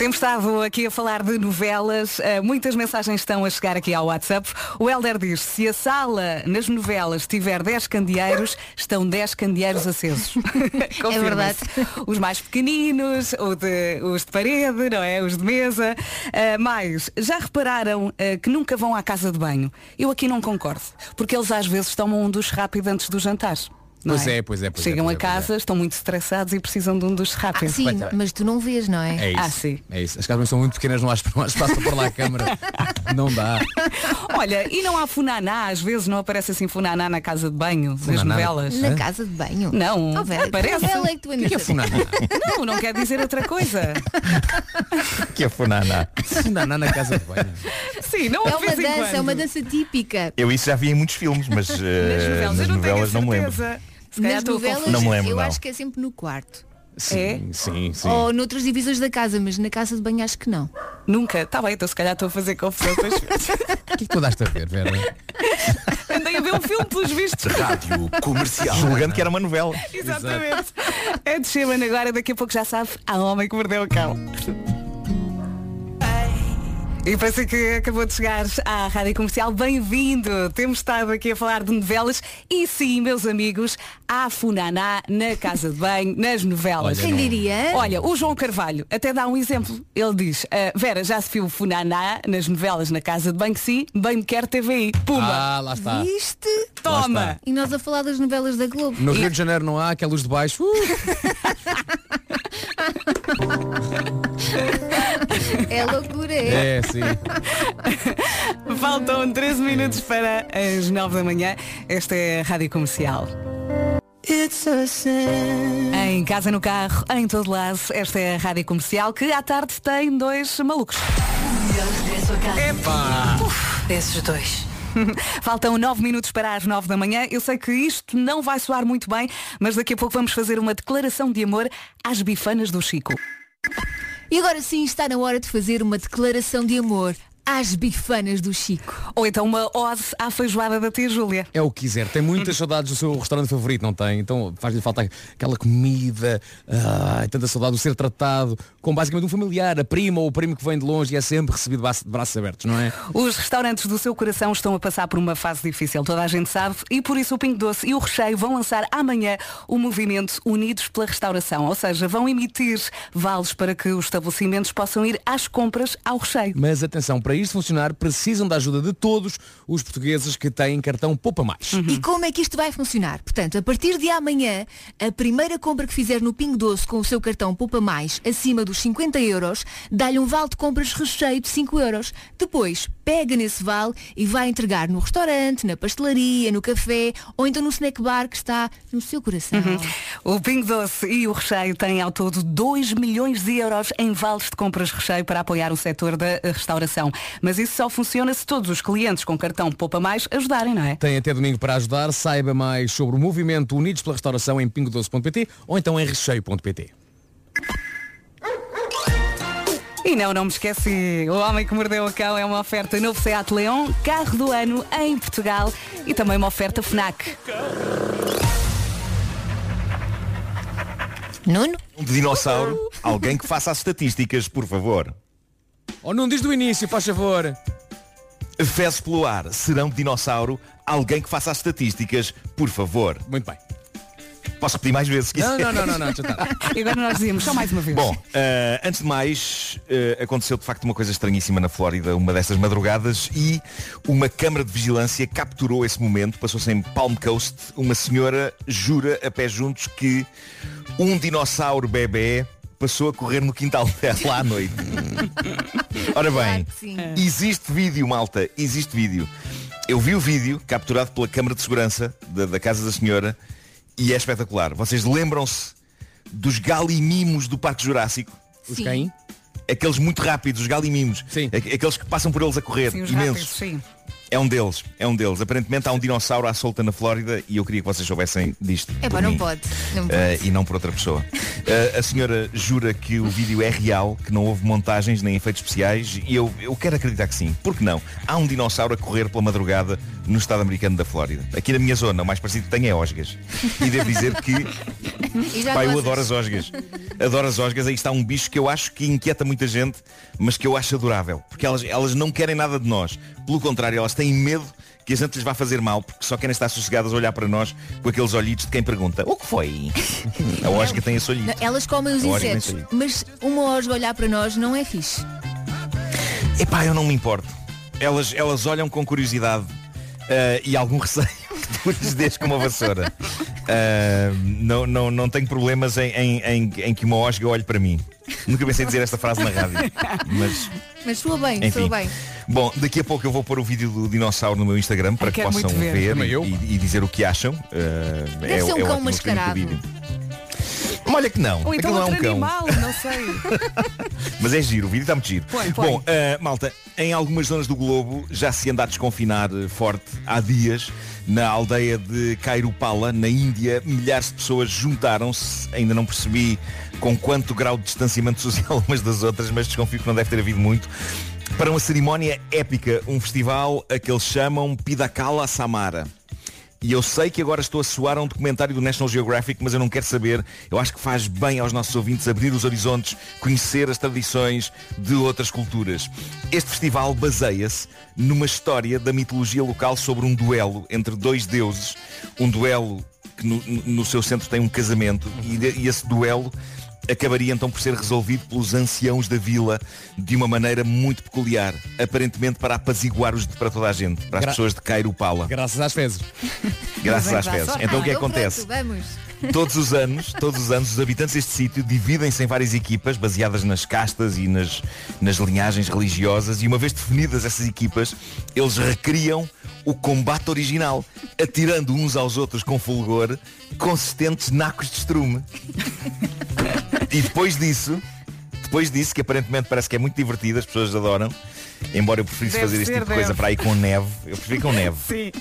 Temos estado aqui a falar de novelas, eh, muitas mensagens estão a chegar aqui ao WhatsApp. O Helder diz, se a sala nas novelas tiver 10 candeeiros, estão 10 candeeiros acesos. Confirma-se. verdade. Os mais pequeninos, de- os de parede, não é? Os de mesa. Eh, mais, já repararam eh, que nunca vão à casa de banho? Eu aqui não concordo, porque eles às vezes tomam um duche rápido antes do jantar. Pois é, pois é, pois é, Chegam pois a é, pois casa, estão muito estressados e precisam de um duche rápido. Ah, sim, mas tu não vês, não é? É isso. Ah, sim. É isso. As casas são muito pequenas, não há espaço para lá a câmara. Não dá. Olha, e não há funaná, às vezes não aparece assim funaná na casa de banho, nas Funaná? novelas. Na casa de banho. Não, Oh, Vera, aparece. é que que é que é funaná? Não, não quer dizer outra coisa. Que é funaná. Funaná na casa de banho. Sim, não É uma dança, é uma dança típica. Eu isso já vi em muitos filmes, mas eh, Nas novelas, nas novelas não me lembro. Se calhar Nas estou a novelas, confundir. Não me lembro, eu não. acho que é sempre no quarto. Sim, sim, sim. Ou noutras divisões da casa, mas na casa de banho acho que não. Nunca. Está bem, então se calhar estou a fazer confusão O que é que tu daste a ver, Vera? Andei a ver um filme pelos vistos. Rádio comercial. Julgando que era uma novela. Exatamente. É de agora, daqui a pouco já sabe, há um homem que mordeu o cão. E para si que acabou de chegar à Rádio Comercial, bem-vindo! Temos estado aqui a falar de novelas e sim, meus amigos, há funaná na casa de banho, nas novelas. Olha, Quem diria? Olha, o João Carvalho até dá um exemplo. Ele diz, "Ah, Vera, já se viu funaná nas novelas na casa de banho? Sim, bem me quer TVI. Puma! Ah, lá está. Viste? Toma! está. E nós a falar das novelas da Globo. No Rio de Janeiro não há, aquela luz de baixo. Uh, É loucura, é. é, sim. Faltam 13 minutos para as 9 da manhã. Esta é a Rádio Comercial. Em casa, no carro, em todo lado, esta é a Rádio Comercial que à tarde tem dois malucos. Epá! Esses dois. Faltam 9 minutos para as 9 da manhã. Eu sei que isto não vai soar muito bem, mas daqui a pouco vamos fazer uma declaração de amor às bifanas do Chico. E agora sim está na hora de fazer uma declaração de amor às bifanas do Chico. Ou então uma ode à feijoada da tia Júlia. É o que quiser. Tem muitas saudades do seu restaurante favorito, não tem? Então faz-lhe falta aquela comida, ai, tanta saudade do ser tratado com basicamente um familiar, a prima ou o primo que vem de longe e é sempre recebido de braços abertos, não é? Os restaurantes do seu coração estão a passar por uma fase difícil, toda a gente sabe, e por isso o Pingo Doce e o Recheio vão lançar amanhã o movimento Unidos pela Restauração, ou seja, vão emitir vales para que os estabelecimentos possam ir às compras ao recheio. Mas atenção, para isto funcionar precisam da ajuda de todos os portugueses que têm cartão Poupa Mais. E como é que isto vai funcionar? Portanto, a partir de amanhã, a primeira compra que fizer no Pingo Doce com o seu cartão Poupa Mais acima dos 50 euros, dá-lhe um vale de compras recheio de 5 euros. Depois, pega nesse vale e vai entregar no restaurante, na pastelaria, no café ou então no snack bar que está no seu coração. O Pingo Doce e o Recheio têm ao todo 2 milhões de euros em vales de compras recheio para apoiar o setor da restauração. Mas isso só funciona se todos os clientes com cartão Poupa Mais ajudarem, não é? Tem até domingo para ajudar. Saiba mais sobre o movimento Unidos pela Restauração em pingodoce.pt ou então em recheio.pt. E não, não me esqueci. O Homem que Mordeu o Cão é uma oferta novo Seat Leon, carro do ano em Portugal e também uma oferta FNAC. Nuno? Um dinossauro. Alguém que faça as estatísticas, por favor. Ou não diz do início, faz favor. Fezes pelo ar, serão de dinossauro, alguém que faça as estatísticas, por favor. Muito bem. Posso repetir mais vezes? se Não, quiser. não, não, não, não, já está. E agora nós dizemos só mais uma vez. Bom, eh, antes de mais, eh, aconteceu de facto uma coisa estranhíssima na Flórida, uma destas madrugadas, e uma câmara de vigilância capturou esse momento, passou-se em Palm Coast, uma senhora jura a pé juntos que um dinossauro bebê passou a correr no quintal dela à noite. Ora bem, existe vídeo, malta, existe vídeo. Eu vi o vídeo capturado pela câmara de segurança da, da casa da senhora e é espetacular. Vocês lembram-se dos galimimos do Parque Jurássico? Os Sim. quem? Aqueles muito rápidos, os galimimos. Sim. Aqueles que passam por eles a correr, Sim, os imensos. rápidos, sim. É um deles, é um deles. Aparentemente há um dinossauro à solta na Flórida e eu queria que vocês soubessem disto. É pá, não pode. Não pode. Eh, e não por outra pessoa. Eh, a senhora jura que o vídeo é real, que não houve montagens nem efeitos especiais e eu, eu quero acreditar que sim. Por que não? Há um dinossauro a correr pela madrugada no estado americano da Flórida. Aqui na minha zona, o mais parecido que tenho é Osgas. E devo dizer que Pá, eu adoro as osgas. Adoro as osgas. Aí está um bicho que eu acho que inquieta muita gente, mas que eu acho adorável. Porque elas, elas não querem nada de nós. Pelo contrário, elas têm medo que a gente lhes vá fazer mal, porque só querem estar sossegadas a olhar para nós com aqueles olhitos de quem pergunta o que foi? A osga tem esse olhito. Elas comem os insetos, mas uma osga olhar para nós não é fixe. Epá, eu não me importo. Elas, elas olham com curiosidade eh, e algum receio que tu lhes des com uma vassoura. Eh, não, não, não tenho problemas em, em, em, em que uma osga olhe para mim. Nunca pensei dizer esta frase na rádio. Mas Mas soa bem, Enfim. soa bem. Bom, daqui a pouco eu vou pôr o vídeo do dinossauro no meu Instagram para que possam ver. ver e, e- dizer o que acham. Uh, Deve é, ser um é cão mascarado. Olha que não. Ou então aquilo não é um outro cão. animal, não sei. Mas é giro, o vídeo está muito giro. Põe, põe. Bom, uh, malta, em algumas zonas do globo já se anda a desconfinar eh, forte há dias. Na aldeia de Kairupala, na Índia, milhares de pessoas juntaram-se. Ainda não percebi com quanto grau de distanciamento social umas das outras, mas desconfio que não deve ter havido muito. Para uma cerimónia épica, um festival a que eles chamam Pidakala Samara. E eu sei que agora estou a soar a um documentário do National Geographic, mas eu não quero saber. Eu acho que faz bem aos nossos ouvintes abrir os horizontes, conhecer as tradições de outras culturas. Este festival baseia-se numa história da mitologia local sobre um duelo entre dois deuses. Um duelo que no, no seu centro tem um casamento e, e esse duelo acabaria então por ser resolvido pelos anciãos da vila de uma maneira muito peculiar, aparentemente para apaziguar os para toda a gente, para as Gra- pessoas de Cairupala. Graças às fezes. Graças às fezes. Então o que que acontece? pronto, vamos. Todos os anos, todos os anos, os habitantes deste sítio dividem-se em várias equipas, baseadas nas castas e nas, nas linhagens religiosas, e uma vez definidas essas equipas, eles recriam o combate original, atirando uns aos outros com fulgor consistentes nacos de estrume. E depois disso, depois disso, que aparentemente parece que é muito divertido, as pessoas adoram, embora eu preferisse Deve fazer este tipo de coisa deve. para ir com neve, eu prefiro com neve. Sim.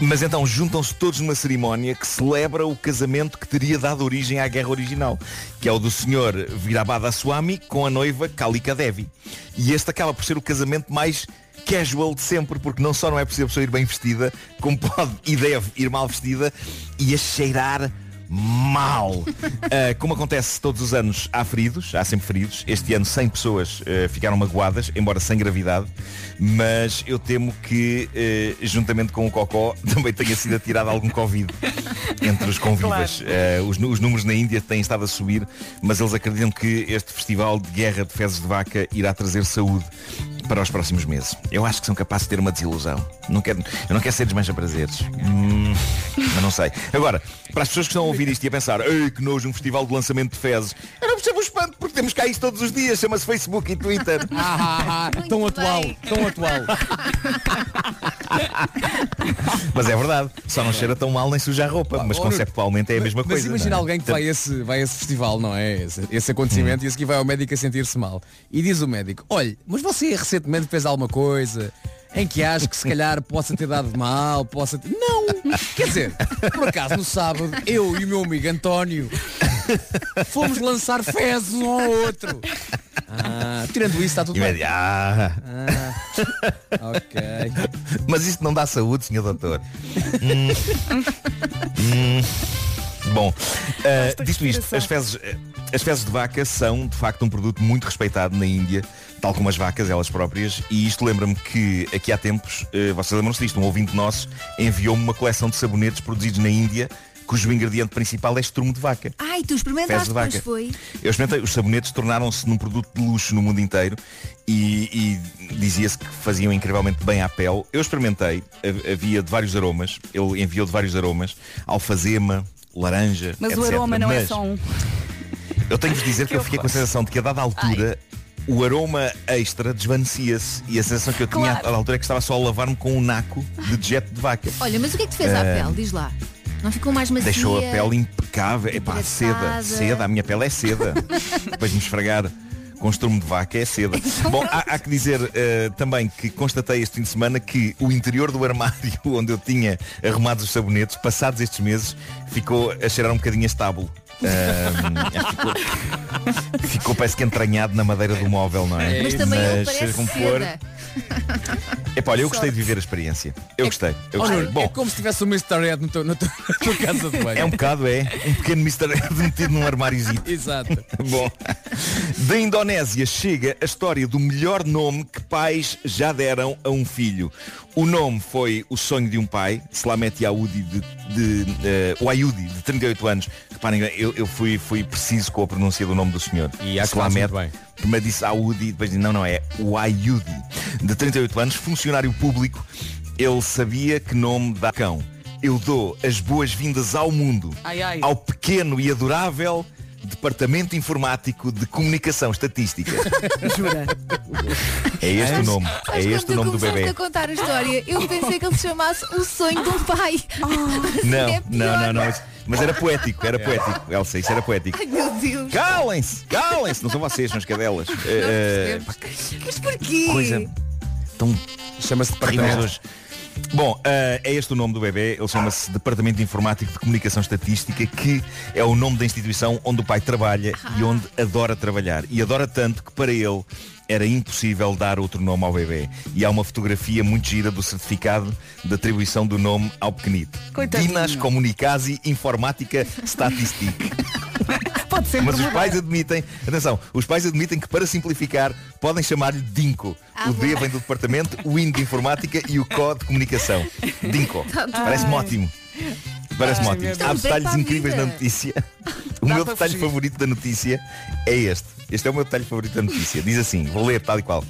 Mas então juntam-se todos numa cerimónia que celebra o casamento que teria dado origem à guerra original, que é o do senhor Virabada Swami com a noiva Kalika Devi. E este acaba por ser o casamento mais casual de sempre, porque não só não é possível a pessoa ir bem vestida, como pode e deve ir mal vestida e a cheirar mal. Ah, como acontece todos os anos, há feridos, há sempre feridos. Este ano 100 pessoas ah, ficaram magoadas, embora sem gravidade. Mas eu temo que, eh, juntamente com o Cocó, também tenha sido atirado algum Covid entre os convivas. Eh, os, os números na Índia têm estado a subir, mas eles acreditam que este festival de guerra de fezes de vaca irá trazer saúde para os próximos meses. Eu acho que são capazes de ter uma desilusão. Não quero, eu não quero ser desmancha prazeres. Hum, mas não sei. Agora, para as pessoas que estão a ouvir isto e a pensar, Ei, que nojo, um festival de lançamento de fezes. Eu não percebo o espanto, porque temos cá isto todos os dias, chama-se Facebook e Twitter. Ah, ah, ah, tão atual, tão atual. Mas é verdade, só não cheira tão mal nem suja a roupa, mas oh, conceptualmente é a mesma Mas coisa. imagina não é? alguém que vai a, esse, vai a esse festival, não é? Esse, esse Hum. acontecimento e a seguir vai ao médico a sentir-se mal. E diz o médico, olha, mas você recentemente fez alguma coisa em que acha que se calhar possa ter dado mal, possa ter... Não! Quer dizer, por acaso no sábado, eu e o meu amigo António fomos lançar fezes um ao outro. Ah, tirando isso está tudo bem. ah. Ah, ok. Mas isto não dá saúde, senhor doutor. Hum. Hum. Bom, uh, dito isto, as fezes, eh, as fezes de vaca são, de facto, um produto muito respeitado na Índia, tal como as vacas, elas próprias, e isto lembra-me que aqui há tempos, eh, vocês lembram-se disto, um ouvinte nosso enviou-me uma coleção de sabonetes produzidos na Índia, cujo ingrediente principal é estrumo de vaca. Ai, tu experimentaste vaca. foi. Eu experimentei, os sabonetes tornaram-se num produto de luxo no mundo inteiro e, e dizia-se que faziam incrivelmente bem à pele. Eu experimentei, ha- havia de vários aromas, ele enviou de vários aromas, alfazema, laranja, Mas o etc. aroma não é Mas só um. Eu tenho de vos dizer que, Que eu fiquei com a sensação de que a dada altura o aroma extra desvanecia-se e a sensação que eu tinha Claro. a dada altura é que estava só a lavar-me com um naco de dejeto de vaca. Olha, mas o que é que te fez à Ah, pele? Diz lá. Não ficou mais macia? Deixou a pele impecável. Epá, seda, seda, a minha pele é seda. Depois de me esfregar com estrumo de vaca é seda. Bom, há, há que dizer eh, também que constatei este fim de semana que o interior do armário onde eu tinha arrumados os sabonetes, passados estes meses, ficou a cheirar um bocadinho a estábulo. Ahm, ficou, ficou parece que entranhado na madeira do móvel, não é? Mas também ele parece como for. Epá, olha, eu gostei de viver a experiência. Eu gostei. Eu gostei. Bom, é como se tivesse um Mr. Ed no teu, no teu, na tua casa de banho. é um bocado, é. Um pequeno Mr. Ed metido num armáriozinho. Exato. Bom, da Indonésia chega a história do melhor nome que pais já deram a um filho. O nome foi o sonho de um pai, Slamet Yaoudi, de, de, eh, o Ayudi, de 38 anos. Reparem, eu, eu fui, fui preciso com a pronúncia do nome do senhor. E muito bem. Primeiro disse Audi, depois disse, não, não, é o Ayudi. De 38 anos, funcionário público, ele sabia que nome dá cão. Eu dou as boas-vindas ao mundo, Ai, ai. ao pequeno e adorável Departamento Informático de Comunicação Estatística. Jura? É este o nome. É este o nome do bebê. a contar a história, eu pensei que ele se chamasse O Sonho de um Pai. Não, é não, não, não. Mas, era poético, era poético. Elsa, isso era poético. Ai meu Deus. Calem-se, calem-se. Não são vocês, são as cadelas. Eh, eh, Mas porquê? coisa tão Chama-se departamento. Bom, eh, é este o nome do bebê, ele chama-se Departamento de Informático de Comunicação Estatística, que é o nome da instituição onde o pai trabalha e onde adora trabalhar. E adora tanto que para ele era impossível dar outro nome ao bebê. E há uma fotografia muito gira do certificado de atribuição do nome ao pequenito. Coitadinho. Dinas Comunicasi Informática Statistic. Pode ser Mas os mudar. pais admitem, atenção, os pais admitem que para simplificar podem chamar-lhe Dinko. Ah, o D vem do departamento, o I de informática e o CO de comunicação. Dinko. Tá. Parece-me ótimo. Parece-me Ai, ótimo. Há detalhes incríveis na notícia. O Dá meu detalhe fugir. favorito da notícia é este. Este é o meu detalhe favorito da notícia. Diz assim, vou ler tal e qual.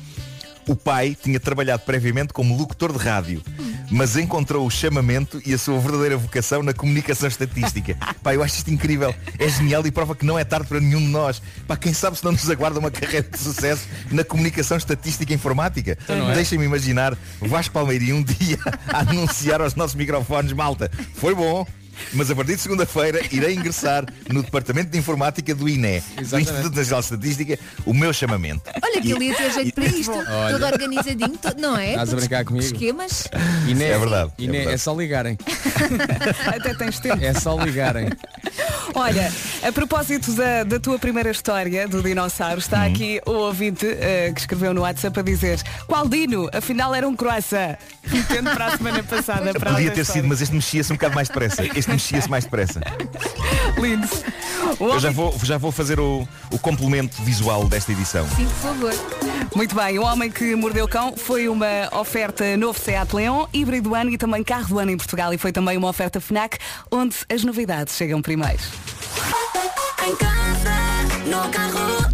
O pai tinha trabalhado previamente como locutor de rádio, mas encontrou o chamamento e a sua verdadeira vocação na comunicação estatística. Pá, eu acho isto incrível. É genial e prova que não é tarde para nenhum de nós. Pá, quem sabe se não nos aguarda uma carreira de sucesso na comunicação estatística e informática. não é? Deixem-me imaginar Vasco Palmeirinho um dia a anunciar aos nossos microfones, malta, foi bom. Mas a partir de segunda-feira irei ingressar no Departamento de Informática do INE, do Exatamente. Instituto Nacional de Estatística, o meu chamamento. Olha que ele ia ter jeito para isto. Olha. Todo organizadinho, todo- não é? Estás a brincar comigo? Esquemas. Iné, É verdade, é Iné, é, verdade. só ligarem. Até tens tempo. É só ligarem. Olha, a propósito da, da tua primeira história do dinossauro, está Uhum. aqui o ouvinte eh, que escreveu no WhatsApp a dizer qual dino? Afinal era um croissant. Remetendo para a semana passada. Para Podia ter sido, história. mas este mexia-se um bocado mais depressa. Este mexia-se mais depressa. Lindo. Eu já vou, já vou fazer o, o complemento visual desta edição. Sim, por favor. Muito bem, o homem que mordeu o cão foi uma oferta novo Seat Leon, híbrido do ano e também carro do ano em Portugal e foi também uma oferta FNAC, onde as novidades chegam primeiro. Em casa, no carro,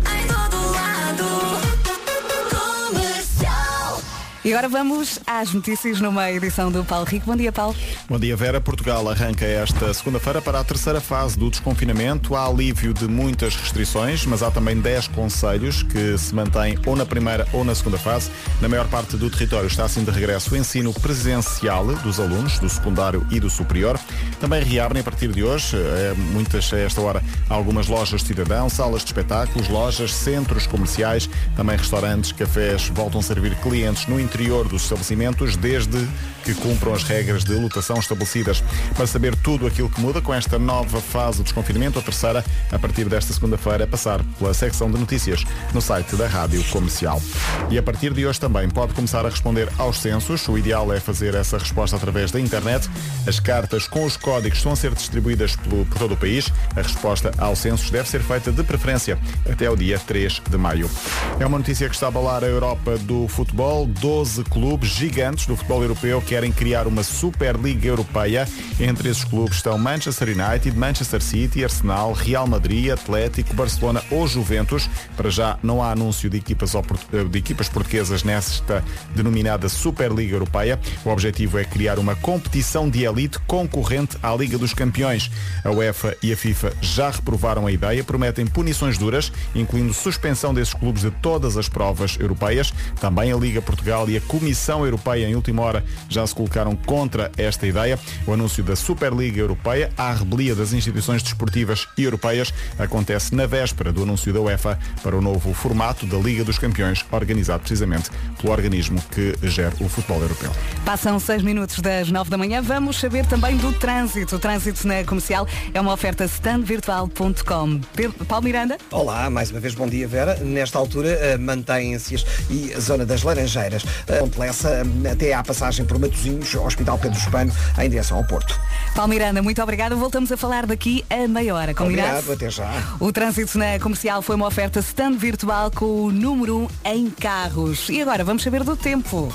E agora vamos às notícias numa edição do Paulo Rico. Bom dia, Paulo. Bom dia, Vera. Portugal arranca esta segunda-feira para a terceira fase do desconfinamento. Há alívio de muitas restrições, mas há também 10 conselhos que se mantêm ou na primeira ou na segunda fase. Na maior parte do território está assim de regresso o ensino presencial dos alunos, do secundário e do superior. Também reabrem a partir de hoje, eh, muitas a esta hora, algumas lojas de cidadão, salas de espetáculos, lojas, centros comerciais, também restaurantes, cafés voltam a servir clientes no interior interior dos estabelecimentos, desde que cumpram as regras de lotação estabelecidas. Para saber tudo aquilo que muda com esta nova fase de desconfinamento, a terceira, a partir desta segunda-feira, passar pela secção de notícias no site da Rádio Comercial. E a partir de hoje também pode começar a responder aos censos. O ideal é fazer essa resposta através da internet. As cartas com os códigos estão a ser distribuídas pelo- por todo o país. A resposta aos censos deve ser feita de preferência até o dia 3 de maio. É uma notícia que está a abalar a Europa do futebol. 12 clubes gigantes do futebol europeu querem criar uma Superliga Europeia. Entre esses clubes estão Manchester United, Manchester City, Arsenal, Real Madrid, Atlético, Barcelona ou Juventus. Para já não há anúncio de equipas, eh, de equipas portuguesas nesta denominada Superliga Europeia. O objetivo é criar uma competição de elite concorrente à Liga dos Campeões. A UEFA e a FIFA já reprovaram a ideia, prometem punições duras, incluindo suspensão desses clubes de todas as provas europeias. Também a Liga Portugal e a Comissão Europeia, em última hora, já se colocaram contra esta ideia. O anúncio da Superliga Europeia, à rebelia das instituições desportivas e europeias, acontece na véspera do anúncio da UEFA para o novo formato da Liga dos Campeões, organizado precisamente pelo organismo que gera o futebol europeu. Passam seis minutos das nove da manhã. Vamos saber também do trânsito. O trânsito na comercial é uma oferta standvirtual.com. Pedro- Paulo Miranda? Olá, mais uma vez bom dia Vera. Nesta altura eh, mantém-se e a zona das Laranjeiras, eh, Ponte Lessa, eh, até à passagem por Matosinhos, Hospital Pedro Espano, em direção ao Porto. Paulo Miranda, muito obrigada. Voltamos a falar daqui a meia hora. Combinado? Obrigado, até já. O trânsito na comercial foi uma oferta stand virtual com o número 1 em carros. E agora vamos saber do tempo.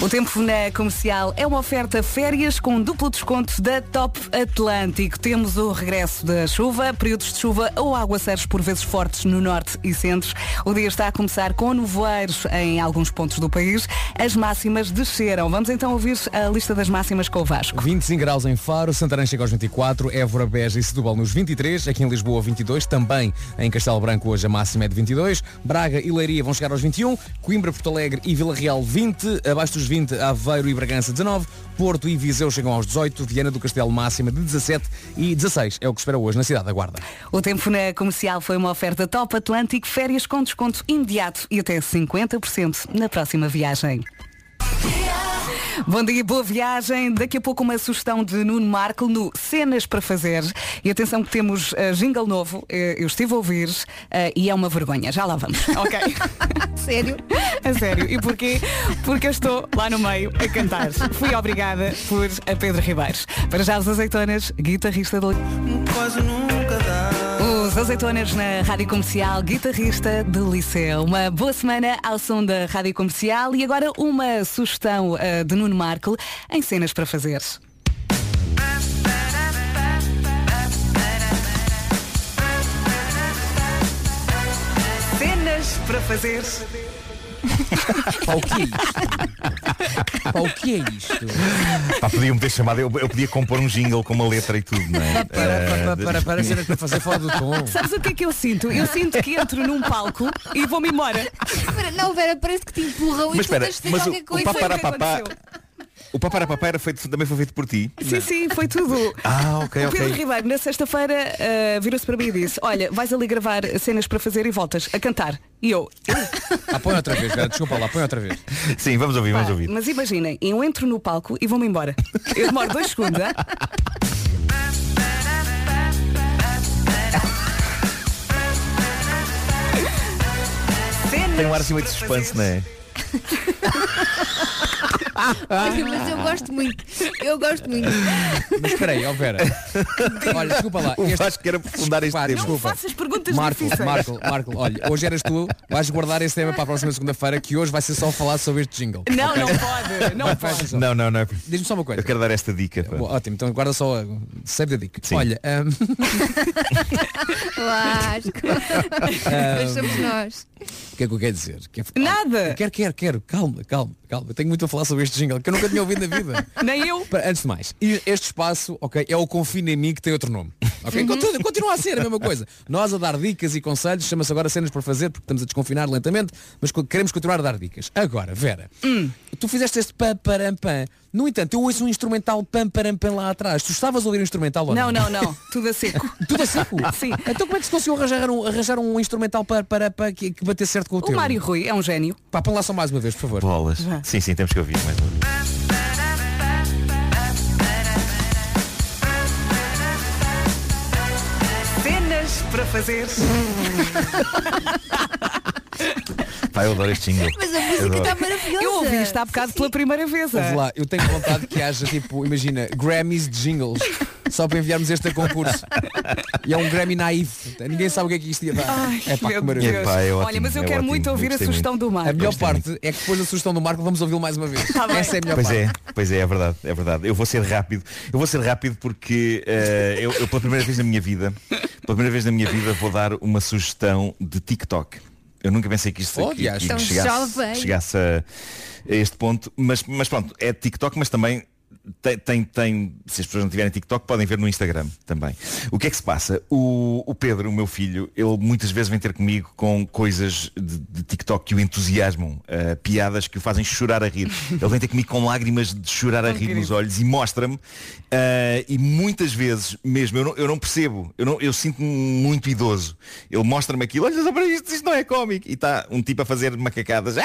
O tempo na comercial é uma oferta férias com duplo desconto da Top Atlântico. Temos o regresso da chuva, períodos de chuva ou aguaceiros por vezes fortes no norte e centros. O dia está a começar com nevoeiros em alguns pontos do país. As máximas desceram. Vamos então ouvir a lista das máximas com o Vasco. 25 graus em Faro, Santarém chega aos 24, Évora, Beja e Setúbal nos 23, aqui em Lisboa 22, também em Castelo Branco hoje a máxima é de 22, Braga e Leiria vão chegar aos 21, Coimbra, Porto Alegre e Vila Real 20, abaixo dos 20 Aveiro e Bragança 19, Porto e Viseu chegam aos 18, Viana do Castelo máxima de 17 e 16 é o que espera hoje na cidade da Guarda. O tempo na comercial foi uma oferta Top Atlântico, férias com desconto imediato e até 50% na próxima viagem. Bom dia, boa viagem. Daqui a pouco uma sugestão de Nuno Marco no Cenas para Fazer. E atenção que temos uh, jingle novo. Eh, eu estive a ouvir uh, e é uma vergonha. Já lá vamos. Ok? sério? A sério. E porquê? Porque eu estou lá no meio a cantar. Fui obrigada por a Pedro Ribeiros. Para já os azeitonas, guitarrista do... Quase nunca dá. Os azeitonas na Rádio Comercial, guitarrista do Liceu. Uma boa semana ao som da Rádio Comercial e agora uma sugestão uh, de Nuno Marco em cenas para fazer. Cenas para fazer. Pá, o que é isto? Pá, o que é isto? Pá, podiam ter chamado, eu, eu podia compor um jingle com uma letra e tudo, não é? Para, para, para, para, para, para fazer fora do tom. Sabes o que é que eu sinto? Eu sinto que entro num palco e vou-me embora. Não, Vera, parece que te empurram Mas e tu espera, tens de mas o, qualquer o coisa. O paparapapá era feito, também foi feito por ti? Sim, sim, foi tudo. Ah, ok, o Pedro ok. Ribeiro, na sexta-feira, uh, virou-se para mim e disse, olha, vais ali gravar cenas para fazer e voltas a cantar. E eu, Ah, põe outra vez, Vera, desculpa lá, põe outra vez. Sim, vamos ouvir, vamos ouvir. mas imaginem, eu entro no palco e vou-me embora. Eu demoro dois segundos, hein? Tem um ar assim muito de suspense, não é? Olha, mas eu gosto muito. Eu gosto muito. Mas espera aí, ó Vera. Olha, desculpa lá. O Vasco quer aprofundar este tema. desculpa. Faças perguntas Marco, difíceis. Marco, Marco, olha, hoje eras tu, vais guardar esse tema para a próxima segunda-feira, que hoje vai ser só falar sobre este jingle. Não, ok? não pode, não pode. Não, não, não. Diz-me só uma coisa. Eu quero dar esta dica. Ótimo, então guarda só a save the dick. Sim. Olha, hum, Vasco. Mas somos nós. o que é que eu quero dizer? Quer- Nada. Quero, quero, quero. Calma, calma, calma. Eu tenho muito a falar sobre este jingle que eu nunca tinha ouvido na vida. Nem eu. Antes de mais, este espaço, ok, é o Confina em mim que tem outro nome. Ok? Continua, continua a ser a mesma coisa. Nós a dar dicas e conselhos, chama-se agora cenas para fazer, porque estamos a desconfinar lentamente, mas queremos continuar a dar dicas. Agora, Vera, tu fizeste este pam param pam. No entanto, eu ouço um instrumental pam param pam lá atrás. Tu estavas a ouvir um instrumental ou Não, não? não, não. Tudo a seco. Tudo a seco? Sim. Então como é que se conseguiu arranjar um, arranjar um instrumental para, para, para que, que bater certo com o, O teu? Mário Rui é um gênio. Pá, põe lá só mais uma vez, por favor. Bolas. Sim, sim, temos que ouvir mais uma vez. Cenas para fazer. Pá, eu adoro este jingle. Mas a música está maravilhosa. Eu ouvi isto há bocado pela primeira vez. Ouve ah. lá, eu tenho vontade que haja tipo, imagina, Grammys de jingles. Só para enviarmos este a concurso. E é um Grammy naif. Ninguém sabe o que é que isto ia dar. Ai, é pá, que maravilha. É Olha, ótimo, mas eu é quero ótimo. muito ouvir a sugestão muito. do Marco. A melhor parte é que depois da sugestão do Marco vamos ouvi-lo mais uma vez. Tá bem. Essa é a melhor Pois parte. é, pois é, é verdade, é verdade. Eu vou ser rápido. Eu vou ser rápido porque eh, eu, eu pela primeira vez na minha vida, pela primeira vez na minha vida vou dar uma sugestão de TikTok. Eu nunca pensei que isto Oh, que, que Tão chegasse, chegasse a, a este ponto, mas, mas pronto, é TikTok, mas também tem, tem, tem- se as pessoas não tiverem TikTok, podem ver no Instagram também. O que é que se passa? O, o Pedro, o meu filho, ele muitas vezes vem ter comigo com coisas de, de TikTok que o entusiasmam, uh, piadas que o fazem chorar a rir. Ele vem ter comigo com lágrimas de chorar a rir nos olhos e mostra-me. uh, e muitas vezes mesmo, eu não, eu não percebo, eu, não, eu sinto-me muito idoso. Ele mostra-me aquilo, olha só para isto, isto não é cómico. E está um tipo a fazer macacadas.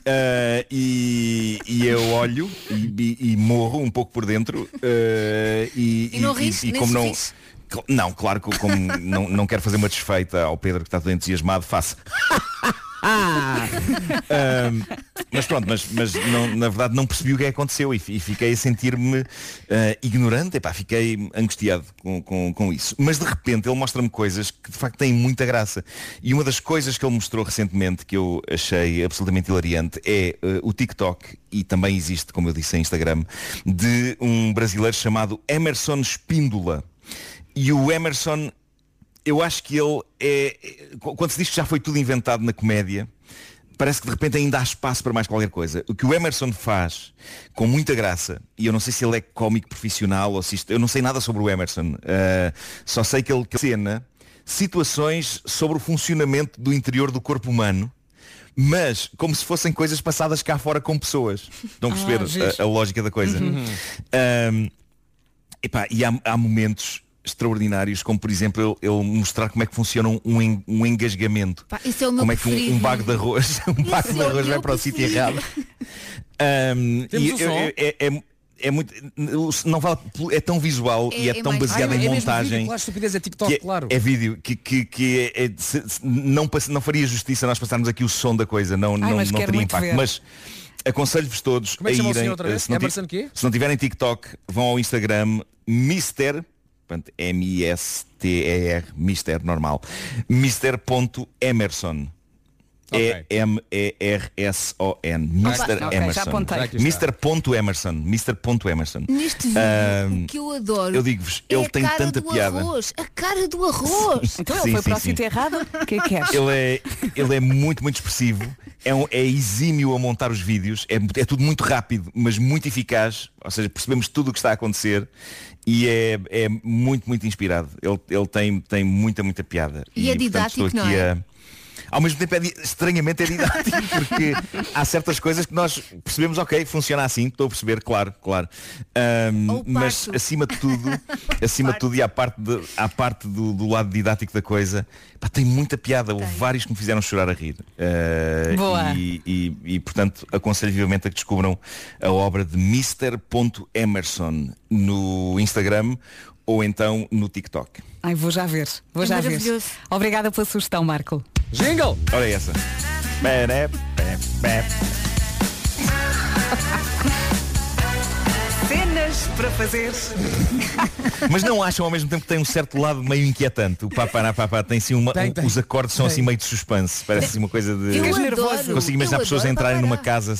Uh, e, e eu olho e, e- e morro um pouco por dentro uh, e, E não riste, nem como não não, claro que eu, como não, não quero fazer uma desfeita ao Pedro que está todo entusiasmado, faço. Ahm, mas pronto, mas, mas não- na verdade não percebi o que é aconteceu e, e fiquei a sentir-me ah, ignorante, Epá, fiquei angustiado com, com, com isso. Mas de repente ele mostra-me coisas que de facto têm muita graça. E uma das coisas que ele mostrou recentemente que eu achei absolutamente hilariante é ah, o TikTok, e também existe, como eu disse, em Instagram, de um brasileiro chamado Emerson Espíndola. E o Emerson eu acho que ele é. é- Quando se diz que já foi tudo inventado na comédia, parece que de repente ainda há espaço para mais qualquer coisa. O que o Emerson faz com muita graça, e eu não sei se ele é cómico profissional ou se isto. Eu não sei nada sobre o Emerson. ah, só sei que ele cena situações sobre o funcionamento do interior do corpo humano. Mas como se fossem coisas passadas cá fora com pessoas. Estão a Ah, perceber giro. a, a lógica da coisa? Uhum. Ahm, Epá, e há, há momentos extraordinários, como por exemplo ele, ele mostrar como é que funciona um, um en- engasgamento. Pá, isso é o meu como é que um, um bago de arroz, um bago de é o arroz vai para o sítio errado. E eu- eu- é, é- é muito. Não vale, é tão visual e é, tão baseado Ah, é- em é montagem. vídeo, claro, estupidez é TikTok, que é, claro. é vídeo que, que, que é- é- se- não, não faria justiça nós passarmos aqui o som da coisa, não, não, mas não quero teria impacto. ver. Mas aconselho-vos todos Como é a irem. eh, se não se não tiverem TikTok, vão ao Instagram Mister, portanto, M-I-S-T-E-R, Mister, normal, Mister.emerson. Ok. E-M-E-R-S-O-N. Mr. ok, já Emerson. aqui está. Mr.Emerson. Mr.Emerson. Neste vídeo, o que eu adoro eu digo-vos, é ele a tem cara tanta do piada. arroz, a cara do arroz. Então Sim, ele foi sim, para o sítio errado? O que é que? Ele é, ele é muito, muito expressivo. É, um- é exímio a montar os vídeos. É, é tudo muito rápido, mas muito eficaz. Ou seja, percebemos tudo o que está a acontecer. E é, é muito, muito inspirado. Ele, ele tem, tem muita, muita piada. E é portanto, didático, estou aqui não é? a- Ao mesmo tempo, é estranhamente é didático, porque há certas coisas que nós percebemos, ok, funciona assim, estou a perceber, claro, claro. Ou mas acima de tudo, acima de tudo e à parte, de- à parte do, do lado didático da coisa, pá, tem muita piada. Houve vários que me fizeram chorar a rir. Ah, Boa. E, e- e, portanto, aconselho vivamente a que descubram a obra de Mr.Emerson no Instagram ou então no TikTok. Ai, vou já ver. Vou É já ver. Obrigada pela sugestão, Marco. Jingle! Olha essa. Bé. Cenas para fazer. Mas não acham ao mesmo tempo que tem um certo lado meio inquietante? O papá papá tem assim uma. Tem, tem. os acordes são assim meio de suspense. Parece assim uma coisa de. Eu nervoso. Consigo imaginar eu pessoas entrarem numa papará. casa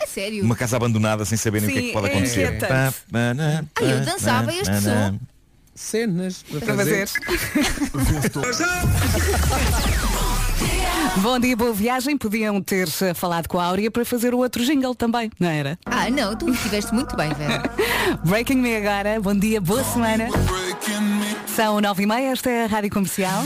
A sério. uma casa abandonada sem saberem o que é Sim, que pode é acontecer. inquietante. Pá, pá, na, Ai, eu dançava este som. Cenas para Para fazer. fazer. Bom dia, boa viagem. Podiam ter eh, falado com a Áurea para fazer o outro jingle também, não era? Ah, não, tu estiveste muito bem, Vera. Breaking Me agora. Bom dia, boa semana. São nove e meia, esta é a Rádio Comercial.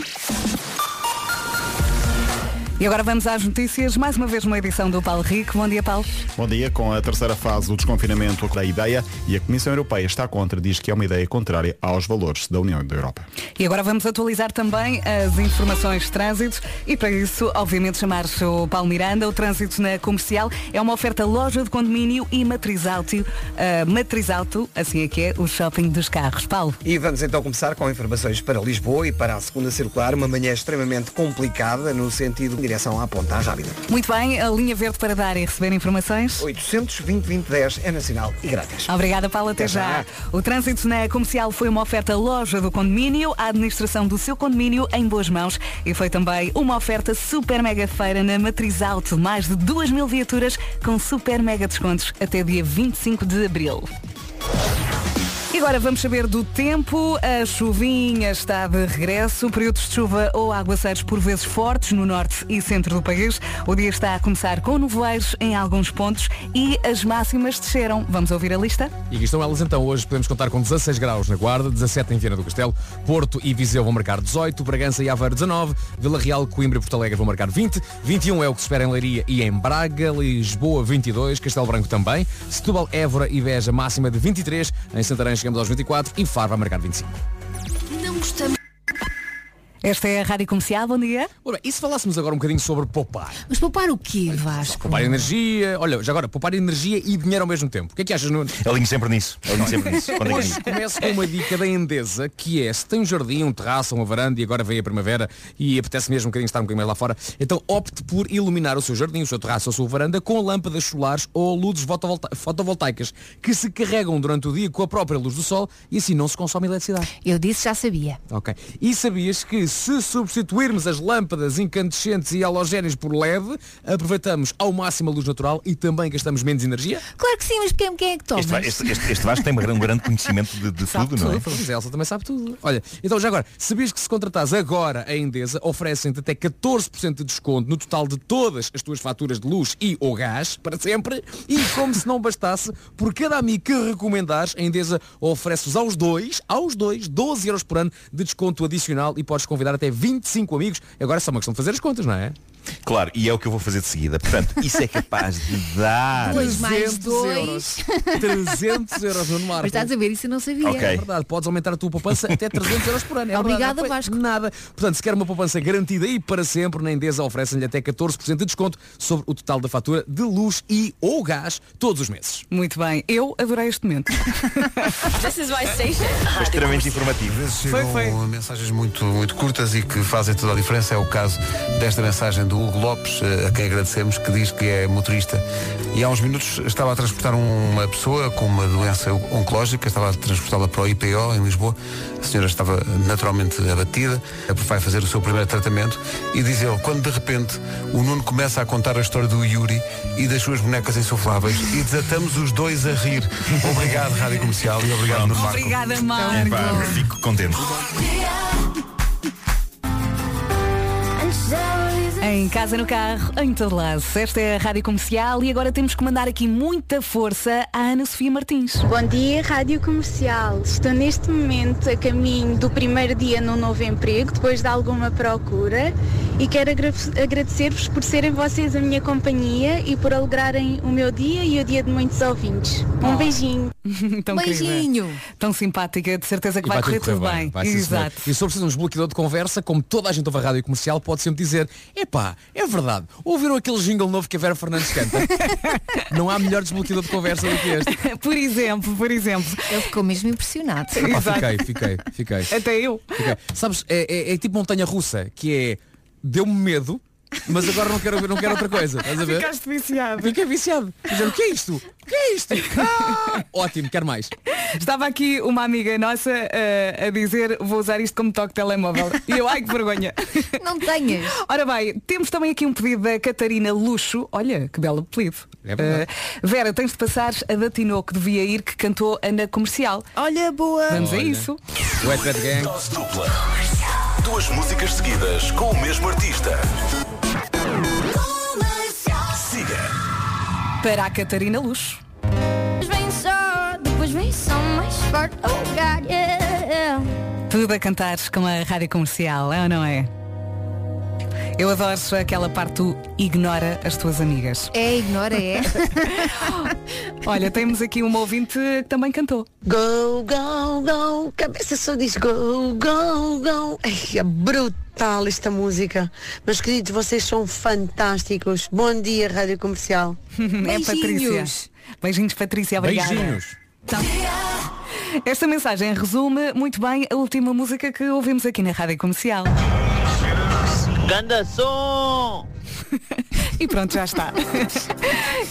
E agora vamos às notícias. Mais uma vez uma edição do Paulo Rico. Bom dia, Paulo. Bom dia. Com a terceira fase do desconfinamento da ideia e a Comissão Europeia está contra, diz que é uma ideia contrária aos valores da União da Europa. E agora vamos atualizar também as informações de trânsito e para isso, obviamente, chamar-se o Paulo Miranda. O trânsito na comercial é uma oferta loja de condomínio e matriz alto, uh, matriz alto, assim é que é, o shopping dos carros. Paulo. E vamos então começar com informações para Lisboa e para a segunda circular, uma manhã extremamente complicada no sentido direção à Ponta Rábida. Muito bem, a linha verde para dar e receber informações. 820 2010 é nacional e grátis. Obrigada, Paulo. Até, Até já. já. O trânsito na comercial foi uma oferta loja do condomínio, a administração do seu condomínio em boas mãos e foi também uma oferta super mega feira na Matriz Alto. Mais de 2 mil viaturas com super mega descontos até dia 25 de abril. E agora vamos saber do tempo. A chuvinha está de regresso. Períodos de chuva ou aguaceiros por vezes fortes no norte e centro do país. O dia está a começar com nevoeiros em alguns pontos e as máximas desceram. Vamos ouvir a lista? E aqui estão elas então. Hoje podemos contar com 16 graus na Guarda, 17 em Viana do Castelo, Porto e Viseu vão marcar 18, Bragança e Aveiro 19, Vila Real, Coimbra e Porto Alegre vão marcar 20, 21 é o que se espera em Leiria e em Braga, Lisboa 22, Castelo Branco também, Setúbal, Évora e Beja máxima de 23, em Santarém chegamos aos 24 e Faro vai marcar 25. Não gostamos. Esta é a Rádio Comercial. Bom dia. Ora, e se falássemos agora um bocadinho sobre poupar? Mas poupar o quê, Vasco? Poupar energia, olha, já agora, poupar energia e dinheiro ao mesmo tempo. O que é que achas, Nuno? Alinho sempre nisso. Alinho sempre nisso. Quando é Hoje começo com uma dica da Endesa, que é, se tem um jardim, um terraço, uma varanda e agora vem a primavera e apetece mesmo um bocadinho estar um bocadinho mais lá fora, então opte por iluminar o seu jardim, o seu terraço ou a sua varanda com lâmpadas solares ou luzes fotovolta- fotovoltaicas que se carregam durante o dia com a própria luz do sol e assim não se consome eletricidade. Eu disse já sabia. Ok. E sabias que se substituirmos as lâmpadas incandescentes e halogéneas por LED, aproveitamos ao máximo a luz natural e também gastamos menos energia? Claro que sim, mas quem, quem é que toma? Este, este, este, este Vasco tem um grande, conhecimento de, de tudo, não é? Mas a Elsa também sabe tudo. Olha, então já agora, sabias que se contratares agora a Endesa, oferecem-te até 14% de desconto no total de todas as tuas faturas de luz e ou gás, para sempre, e como se não bastasse, por cada amigo que recomendares, a Endesa oferece-vos aos dois, aos dois, 12 euros por ano de desconto adicional e podes convidar até 25 amigos. Agora é só uma questão de fazer as contas, não é? Claro, e é o que eu vou fazer de seguida. Portanto, isso é capaz de dar. Dois mais 300 dois. euros. 300 euros no Marco. Mas estás a ver, isso eu não sabia. Ok. É verdade, podes aumentar a tua poupança até 300 euros por ano. É Obrigada, verdade, Vasco. foi Nada. Portanto, se quer uma poupança garantida e para sempre, na Endesa oferecem-lhe até 14% de desconto sobre o total da fatura de luz e ou gás todos os meses. Muito bem. Eu adorei este momento. This is my station. Foi extremamente informativo. Às vezes chegam mensagens muito, muito curtas e que fazem toda a diferença. É o caso desta mensagem do Hugo Lopes, eh, a quem agradecemos, que diz que é motorista. E há uns minutos estava a transportar uma pessoa com uma doença oncológica, estava a transportá-la para o IPO em Lisboa. A senhora estava naturalmente abatida, vai fazer o seu primeiro tratamento e diz ele, quando de repente o Nuno começa a contar a história do Yuri e das suas bonecas insufláveis e desatamos os dois a rir. Obrigado, Rádio Comercial, e obrigado, Nuno Marco. Obrigada, Marco. Epá, fico contente. Em casa, no carro, em todo lado. Esta é a Rádio Comercial e agora temos que mandar aqui muita força à Ana Sofia Martins. Bom dia, Rádio Comercial. Estou neste momento a caminho do primeiro dia no novo emprego, depois de alguma procura, e quero agra- agradecer-vos por serem vocês a minha companhia e por alegrarem o meu dia e o dia de muitos ouvintes. Um beijinho. Tão Beijinho. querida, Tão simpática, de certeza que E vai, correr tudo bem. Vai, sim, senhor. Exato. E de um desbloqueador de conversa, como toda a gente ouve a rádio comercial, pode sempre dizer, epá, é verdade, ouviram aquele jingle novo que a Vera Fernandes canta? Não há melhor desbloqueador de conversa do que este. Por exemplo, por exemplo. Ele ficou mesmo impressionado. Epá, Exato. fiquei, fiquei, fiquei. Até eu. fiquei. Sabes, é, é- é tipo montanha russa, que é deu-me medo, mas agora não quero, não quero outra coisa. Estás a ver? Ficaste viciado. Fiquei viciado. Dizer, o que é isto? O que é isto? Ah! Ótimo, quero mais. Estava aqui uma amiga nossa eh, a dizer vou usar isto como toque de telemóvel. E eu, ai que vergonha. Não tenhas. Ora bem, temos também aqui um pedido da Catarina Luxo. Olha, que belo apelido. É verdade. Eh, Vera, tens de passar a da Tino que devia ir, que cantou Ana Comercial. Olha, boa. Vamos a Olha. isso. Wet Bad Gang. Duas músicas seguidas com o mesmo artista. Para a Catarina Luxo. Vem só, depois vem só mais forte. Oh God, yeah. Tudo a cantar com a rádio comercial, é ou não é? Eu adoro aquela parte do ignora as tuas amigas. É, ignora, é. Olha, temos aqui uma ouvinte que também cantou. Go, go, go, cabeça só diz go, go, go. Ai, é brutal esta música. Meus queridos, vocês são fantásticos. Bom dia, Rádio Comercial. É Patrícia. Beijinhos, Patrícia, obrigada. Beijinhos. Esta mensagem resume muito bem a última música que ouvimos aqui na Rádio Comercial. Ganda som! E pronto, já está.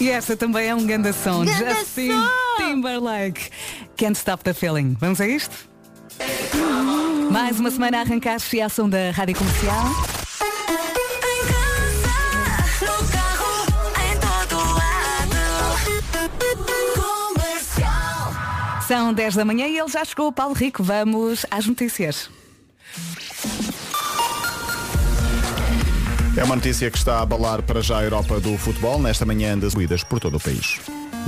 e esta também é um ganda som. Ganda Justin som! Timberlake. Can't Stop the Feeling. Vamos a isto? Mais uma semana a arrancar a ação da Rádio Comercial. São 10 da manhã e ele já chegou, Paulo Rico. Vamos às notícias. É uma notícia que está a abalar para já a Europa do futebol nesta manhã das corridas por todo o país.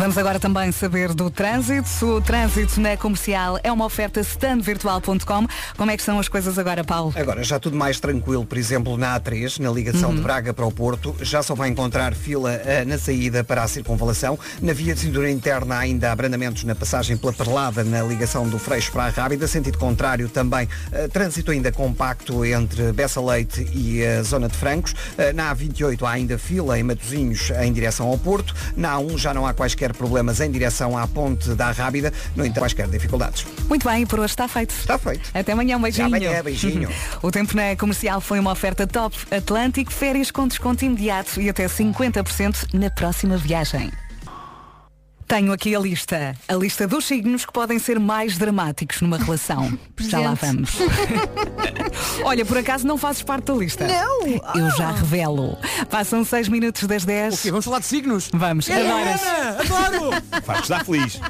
Vamos agora também saber do trânsito. O trânsito na comercial é uma oferta standvirtual.com. Como é que são as coisas agora, Paulo? Agora já tudo mais tranquilo, por exemplo, na A3, na ligação Uhum. de Braga para o Porto, já só vai encontrar fila eh, na saída para a circunvalação. Na via de cintura interna ainda há abrandamentos na passagem pela Perlada, na ligação do Freixo para a Rábida. Sentido contrário também, eh, trânsito ainda compacto entre Bessa Leite e a zona de Francos. Eh, na A28 há ainda fila em Matosinhos em direção ao Porto. Na A1 já não há quaisquer problemas em direção à ponte da Rábida. No entanto, quaisquer dificuldades. Muito bem, por hoje está feito. Está feito. Até amanhã, um beijinho. Até amanhã, beijinho. o tempo na comercial foi uma oferta top Atlântico, férias com desconto imediato e até 50% na próxima viagem. Tenho aqui a lista. A lista dos signos que podem ser mais dramáticos numa relação. Já lá vamos. Olha, por acaso não fazes parte da lista? Não! Eu já revelo. Passam 6 minutos das 10. O quê? Vamos falar de signos? Vamos. Adoras. Adoro! Faz estar feliz.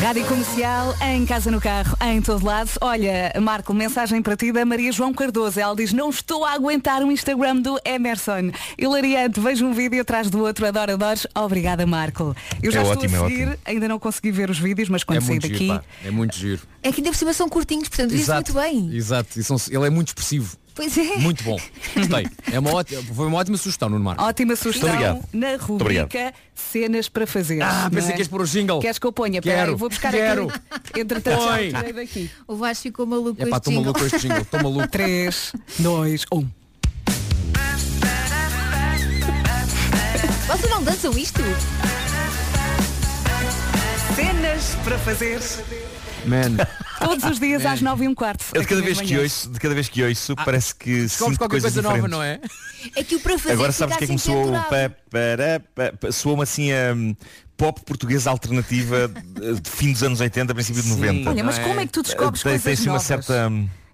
Rádio Comercial, em casa, no carro, em todo lado. Olha, Marco, mensagem para ti da Maria João Cardoso. Ela diz, não estou a aguentar o Instagram do Emerson. Hilariante, vejo um vídeo atrás do outro, adoro, adoro. Obrigada, Marco. Eu já É estou ótimo, é a seguir, ótimo. ainda não consegui ver os vídeos, mas quando É sair daqui... giro. É muito giro. É que ainda por cima são curtinhos, portanto, isso muito bem. Exato. E são- ele é muito expressivo. Pois é. Muito bom. Gostei. É uma ótima, foi uma ótima sugestão, Nuno Marco. Ótima sugestão obrigado. na rubrica. Cenas para fazer. Ah, pensei é? que ias pôr o jingle. Queres que eu ponha? Quero, Peraí, vou buscar quero. aqui. Entretanto, já Põe. tirei daqui. O Vasco ficou maluco É com pá, estou maluco com este jingle. Estou maluco. 3, 2, 1. Vocês não dançam isto? Cenas para fazer. Man. Todos os dias às 9 e um quarto. Eu de cada vez que ouço, de cada vez que ouço, parece que sinto qualquer coisas coisa nova, diferentes. não é? É que o para fazer Agora sabes o que é que me soou? assim pa- pa- Soou-me assim a hum, pop portuguesa alternativa de fim dos anos 80, princípio de 90. Olha, mas como é que tu descobres Tem- coisas tem assim uma novas? certa.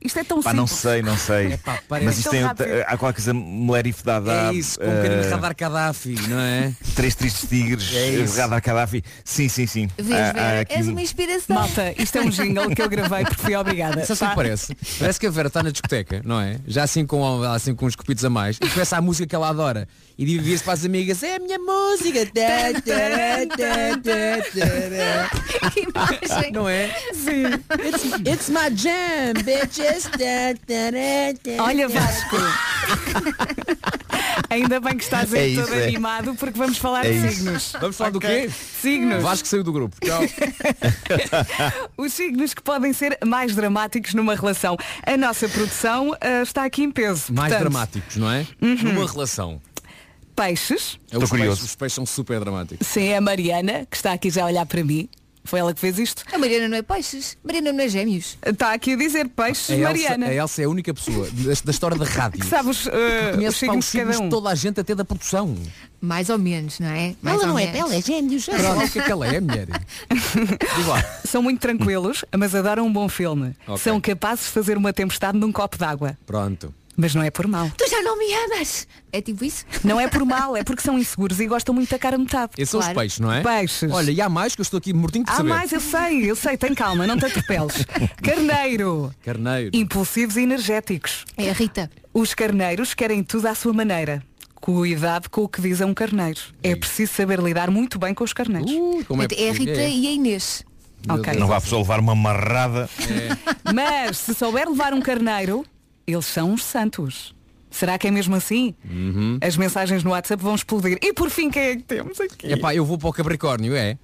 Isto é tão Pá, não simples. sei, não sei. Epá, parece- Mas isto É tem, há qualquer coisa Melerif Dada. É isso, com um bocadinho de Radar Gaddafi, não é? Três tristes tigres, É isso. Radar Gaddafi. Sim, sim, sim. Vês, aqui És um- uma inspiração. Malta, isto é um jingle que eu gravei porque fui obrigada. Sabe o tá? que parece? Parece que a Vera está na discoteca, não é? Já assim com, assim com uns copitos a mais. E começa a música que ela adora. E divide-se para as amigas, é a minha música. Tá, tá, tá, tá, tá. Que imagem. Não é? Sim. It's, it's my jam, bitches. Tá, tá, tá, tá. Olha Vasco. Ainda bem que estás É aí isso, todo é. animado porque vamos falar É de signos. Vamos falar do Ok? quê? Signos. Vasco saiu do grupo. Tchau. Os signos que podem ser mais dramáticos numa relação. A nossa produção ah, está aqui em peso. Mais Portanto, dramáticos, não é? Uhum. Numa relação. Peixes. É, os, peixes, os peixes são super dramáticos. Sim, é a Mariana, que está aqui já a olhar para mim. Foi ela que fez isto. A Mariana não é peixes. Mariana não é gêmeos. Está aqui a dizer peixes, A Elsa, Mariana. a Elsa é a única pessoa da, da história da rádio Que sabe os, ah, que os conhece pá, signos os de cada um. toda a gente, até da produção. Mais ou menos, não é? Mais Ela não é menos. bela, é gêmeos. Pronto, o que é que ela é, mulher? São muito tranquilos, mas adoram um bom filme. Ok. São capazes de fazer uma tempestade num copo d'água. Pronto. Mas não é por mal. Tu já não me amas. É tipo isso? Não é por mal, é porque são inseguros e gostam muito da cara metade. Esses são os peixes, não é? Peixes. Olha, e há mais que eu estou aqui mortinho de Há saber. mais, eu sei, eu sei, tem calma, não te atropeles. Carneiro. Carneiro. Impulsivos e energéticos. É a Rita. Os carneiros querem tudo à sua maneira. Cuidado com o que diz a um carneiro. É preciso saber lidar muito bem com os carneiros. como é É a Rita possível? e a Inês. Ok. Não vai a pessoa levar uma marrada. Mas se souber levar um carneiro, eles são uns santos. Será que é mesmo assim? Uhum. As mensagens no WhatsApp vão explodir. E por fim, quem é que temos aqui? Epá, eu vou para o Capricórnio, é?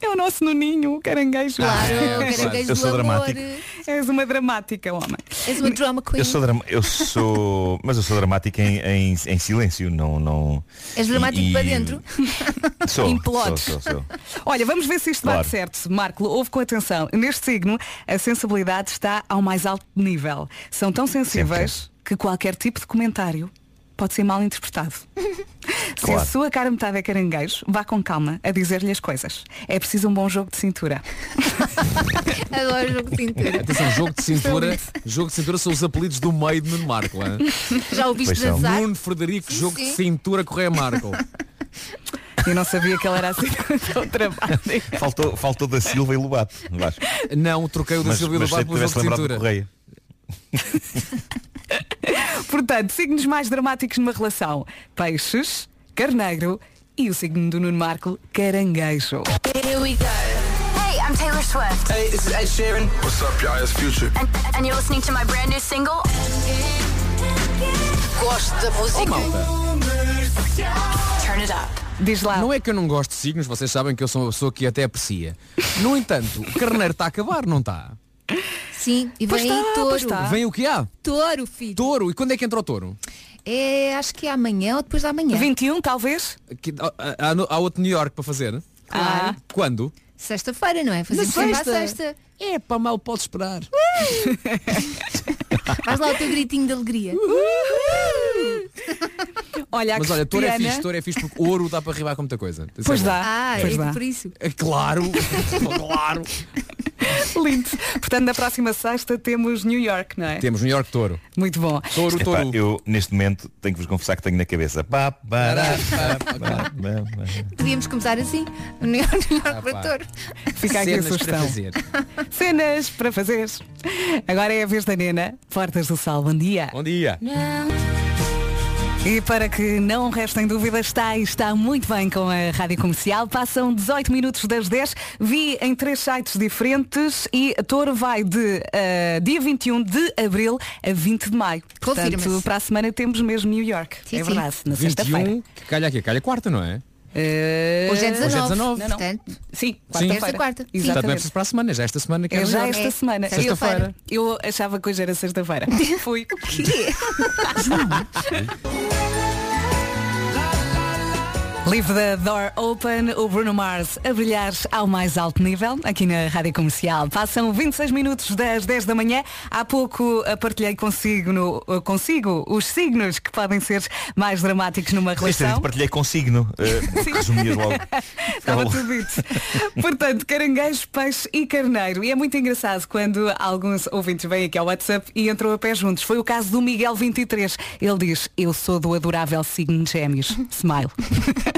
É o nosso Nuninho, o caranguejo. Claro, o caranguejo Eu sou dramático. És uma dramática, homem. És uma drama queen. Eu sou, drama- eu sou, mas eu sou dramático em, em, em silêncio, não, não. És dramático e- para dentro. Sou, sou, Implodes. sou, sou. Olha, vamos ver se isto Claro. bate certo. Marco, ouve com atenção. Neste signo, a sensibilidade está ao mais alto nível. São tão sensíveis que qualquer tipo de comentário pode ser mal interpretado. Se Claro. a sua cara metade é caranguejo, vá com calma a dizer-lhe as coisas. É preciso um bom jogo de cintura. Adoro jogo de cintura. Atenção, jogo de cintura. jogo de cintura são os apelidos do meio de Nuno Marco. hein? Já ouviste dançar? Nuno Frederico, jogo sim. de cintura, Correia Marco. Eu não sabia que ele era assim tão dramático. Faltou, faltou da Silva e Lobato. Não, troquei o da Mas- Silvia mas Lobato pelo jogo de cintura. Portanto, signos mais dramáticos numa relação. Peixes, carneiro e o signo do Nuno Marco, caranguejo. Here we go. Hey, I'm Taylor Swift. Hey, this is Ed Sheeran. What's up, y'all? It's Future. And, and you're listening to my brand new single. Gosto da música. Turn it up. Diz lá. Não é que eu não gosto de signos, vocês sabem que eu sou uma pessoa que até aprecia. No entanto, o carneiro está a acabar, não está? Sim, e vem tá, aí pois touro. tá. Vem o que há? Touro, filho. Touro. E quando é que entra o touro? É, acho que é amanhã ou depois da manhã. 21, talvez? Que- há, há- há outro New York para fazer? Claro. Quando? Sexta-feira, não é? Fazemos Na sempre à sexta. sexta. É, para mal pode esperar. Faz lá o teu gritinho de alegria. Olha, a Mas olha, touro é Cristiana- fixe, touro é fixe porque ouro dá para arribar com muita coisa. Isso Pois é bom. dá. Ah, pois é dá. por isso. É Claro, claro. Lindo. Portanto, na próxima sexta temos New York, não é? Temos New York touro. Muito bom. Touro, Epá, touro. eu, neste momento, tenho que vos confessar que tenho na cabeça. Pá, pará, pá, pá, pá, pá. Podíamos começar assim. O New York, New York para pá. touro. Fica aqui a Cenas para sugestão. fazer. Cenas para fazer. Agora é a vez da Nena. Portas do Sal, bom dia. Bom dia. E para que não restem dúvidas, está e está muito bem com a Rádio Comercial. Passam 18 minutos das 10. Vi em três sites diferentes e a Touro vai de eh, dia 21 de Abril a 20 de Maio. Portanto, Confirma-se. para a semana temos mesmo New York. Sim, é sim. verdade, na 21, sexta-feira. que calha aqui, calha quarta, não é? Eh, Hoje é 19. Hoje é 19. Não, não. Portanto, Sim, quarta-feira. Quarta. Portanto, não é Exatamente. preciso para a semana, é já esta semana que é É já York. esta É, semana. sexta-feira. Eu, achava que hoje era sexta-feira. Fui. Livre da Door Open, o Bruno Mars a brilhar ao mais alto nível, aqui na Rádio Comercial. Passam 26 minutos das 10 da manhã. Há pouco eh, partilhei consigo, no, eh, consigo os signos que podem ser mais dramáticos numa Este relação. partilhei consigno. Uh, resumias logo. Estava tudo dito. Portanto, caranguejo, peixe e carneiro. E é muito engraçado quando alguns ouvintes vêm aqui ao WhatsApp e entram a pé juntos. Foi o caso do Miguel 23. Ele diz, eu sou do adorável signo de gêmeos. Smile.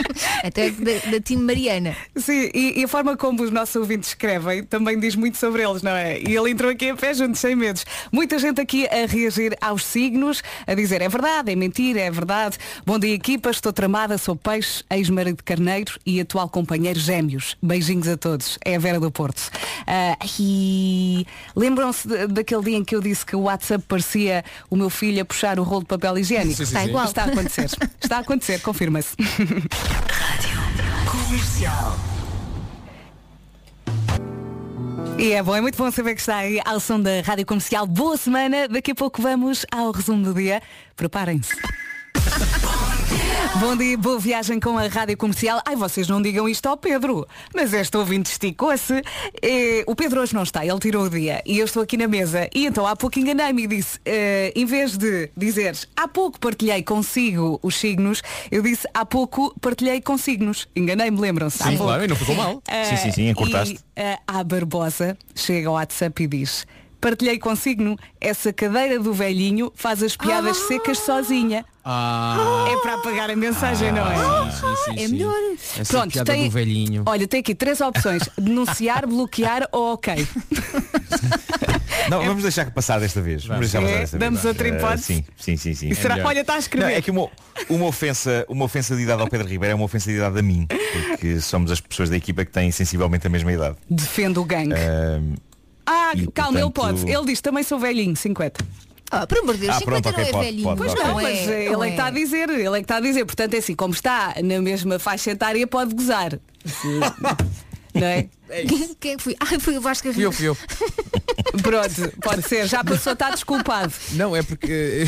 até da, da time Mariana. Sim, e, e a forma como os nossos ouvintes escrevem também diz muito sobre eles, não é? E ele entrou aqui a pé juntos, sem medos. Muita gente aqui a reagir aos signos, a dizer é verdade, é mentira, é verdade. Bom dia equipa, estou tramada, sou peixe, ex-marido de carneiro e atual companheiro gêmeos. Beijinhos a todos. É a Vera do Porto. Ah, e lembram-se de- daquele dia em que eu disse que o WhatsApp parecia o meu filho a puxar o rolo de papel higiênico? Sim, sim, Está sim. igual. Está a acontecer. Está a acontecer, confirma-se. Comercial. E é bom, é muito bom saber que está aí ao som da Rádio Comercial. Boa semana, daqui a pouco vamos ao resumo do dia. Preparem-se. Bom dia, boa viagem com a Rádio Comercial. Ai, vocês não digam isto ao Pedro, mas este ouvinte esticou-se. Eh, O Pedro hoje não está, ele tirou o dia e eu estou aqui na mesa. E então há pouco enganei-me e disse, eh, em vez de dizeres há pouco partilhei consigo os signos, eu disse há pouco partilhei com signos. Enganei-me, lembram-se? Sim, claro, e não ficou mal. Eh, Sim, sim, sim, encurtaste. E eh, a Barbosa chega ao WhatsApp e diz Partilhei consigo essa cadeira do velhinho faz as piadas secas sozinha. Ah, É para apagar a mensagem, não é? sim, sim, É sim. melhor. Essa Pronto, piada tem- do velhinho. Olha, tem aqui três opções. Denunciar, bloquear ou ok. Não, vamos deixar que passar desta vez. Vamos deixar É, passar desta damos vez. outra Eh, hipótese? sim, sim, sim, sim. E será- olha, está a escrever. Não, é que uma, uma ofensa, uma ofensa de idade ao Pedro Ribeiro é uma ofensa de idade a mim, porque somos as pessoas da equipa que têm sensivelmente a mesma idade. Defende o gangue. Ahm, e, calma, ele portanto- pode. Ele diz também sou velhinho, 50. Ah, por amor de Deus, Ah, 50 pronto, não ok, é pode, velhinho. pode, Pois não, mas é, ele é que está a é. dizer, ele é que está a dizer. Portanto, é assim, como está na mesma faixa etária, pode gozar. Não é? Quem é foi? Ah, foi o Vasco Fui eu, fui eu. Pronto, pode ser. Já passou, está desculpado. Não, é porque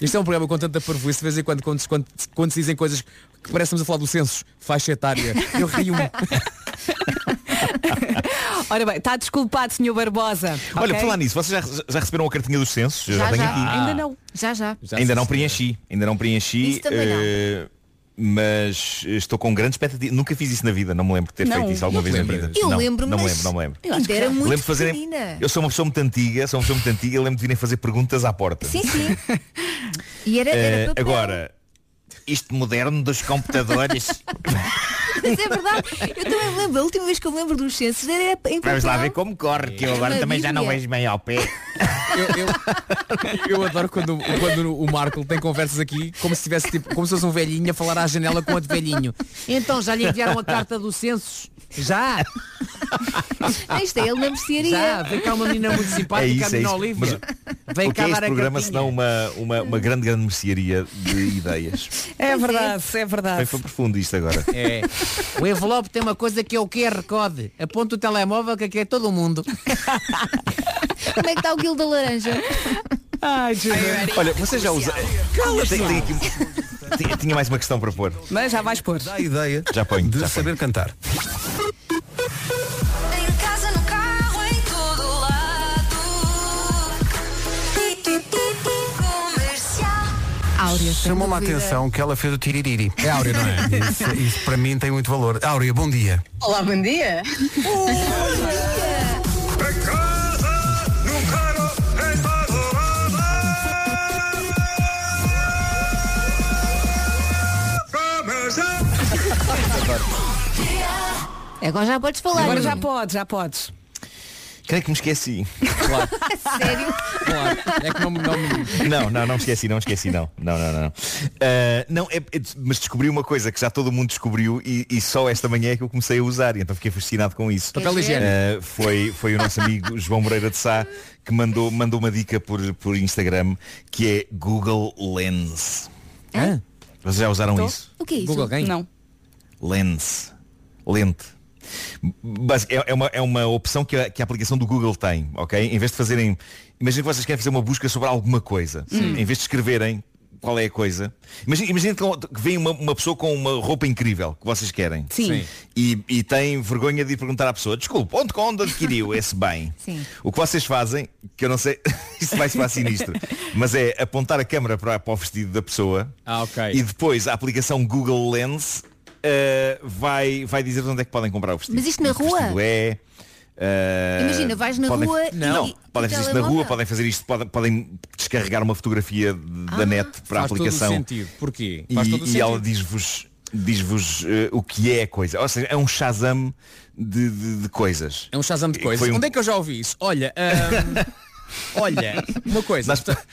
isto é um programa com tanta parvoíce de vez em quando, quando, quando, quando se dizem coisas que parecemos a falar do censo, faixa etária. Eu rio-me. Ora bem, está desculpado, Sr. Barbosa. Olha, ok? por falar nisso, vocês já, já receberam a cartinha dos censos? Eu já, Já, tenho já. aqui. Ainda não. Já, já. ainda não preenchi. Ainda não preenchi. Isso também não. eh, Mas estou com grande expectativa. Nunca fiz isso na vida, não me lembro de ter Não. feito isso alguma vez na lembras? vida. Eu não, lembro-me, não me lembro, não me lembro. Ainda era muito lembro de fazer. Eu sou uma pessoa muito antiga, sou uma pessoa muito antiga, lembro de virem fazer perguntas à porta. Sim, sim. E era, era papel. agora, isto moderno dos computadores. Mas é verdade. Eu também me lembro. A última vez que eu me lembro dos censos era em papel. Vamos lá ver como corre, que eu agora também já não vejo bem ao pé. Eu, eu- eu adoro quando, quando o Marco tem conversas aqui como se tivesse tipo, como se fosse um velhinho a falar à janela com outro velhinho. Então já lhe enviaram a carta dos censos? Já? Ah, Isto é ele na mercearia. Já, vem cá uma menina muito simpática, É isso, é menina isso. Olívia. Mas Vem o que cá é este programa senão uma, uma, uma grande, grande mercearia de ideias? É verdade, é Bem, verdade. foi profundo isto agora. É. O envelope tem uma coisa que é o QR Code. Aponta o telemóvel que aqui é todo mundo. Como é que está o guildo da laranja? Ai, Jesus. Olha, você já usa. Tem, tem aqui... tinha- Tinha mais uma questão para pôr. Mas já vais pôr. Dá a ideia Já ponho. de já ponho. saber cantar. Áurea. Chamou-me a atenção que ela fez o tiririri. É Áurea, não é? Isso, isso para mim tem muito valor. Áurea, bom dia. Olá, bom dia. Agora já podes falar. Agora já podes, já podes. Creio que me esqueci. Claro, Sério? claro. É que não, me- não, me- Não, não, não me esqueci, não me esqueci, não. Não, não, não. Ah, não, é, é- mas descobri uma coisa que já todo mundo descobriu e, e só esta manhã é que eu comecei a usar e então fiquei fascinado com isso. Papel Queres ver? higiênico. Ah, foi, foi o nosso amigo João Moreira de Sá que mandou, mandou uma dica por, por Instagram que é Google Lens. Hã? Vocês já usaram Tô. isso? O que é isso? Google quem? Não. Lens. Lente. É, é uma, é uma opção que a, que a aplicação do Google tem, ok? Em vez de fazerem. Imagina que vocês querem fazer uma busca sobre alguma coisa. Em vez de escreverem qual é a coisa. Imagina, imagina que vem uma, uma pessoa com uma roupa incrível que vocês querem. Sim. Sim. E, e tem vergonha de ir perguntar à pessoa, desculpa, onde, onde adquiriu esse bem? Sim. O que vocês fazem, que eu não sei, isto vai soar sinistro, mas é apontar a câmera para, para o vestido da pessoa Ah, ok. e depois a aplicação Google Lens eh, vai, vai dizer onde é que podem comprar o vestido. Mas isto na rua? vestido é. eh, Imagina, vais na podem- rua Não, e- podem e fazer isto na rua, podem fazer isto, podem, podem descarregar uma fotografia de- da net para a Faz todo o aplicação. sentido. Porquê? Faz todo o E, e sentido. ela diz-vos diz-vos eh, o que é a coisa. Ou seja, é um Shazam de, de- de coisas. É um Shazam de E coisas. um- Onde é que eu já ouvi isso? Olha, ahm, olha, uma coisa. Nós portanto,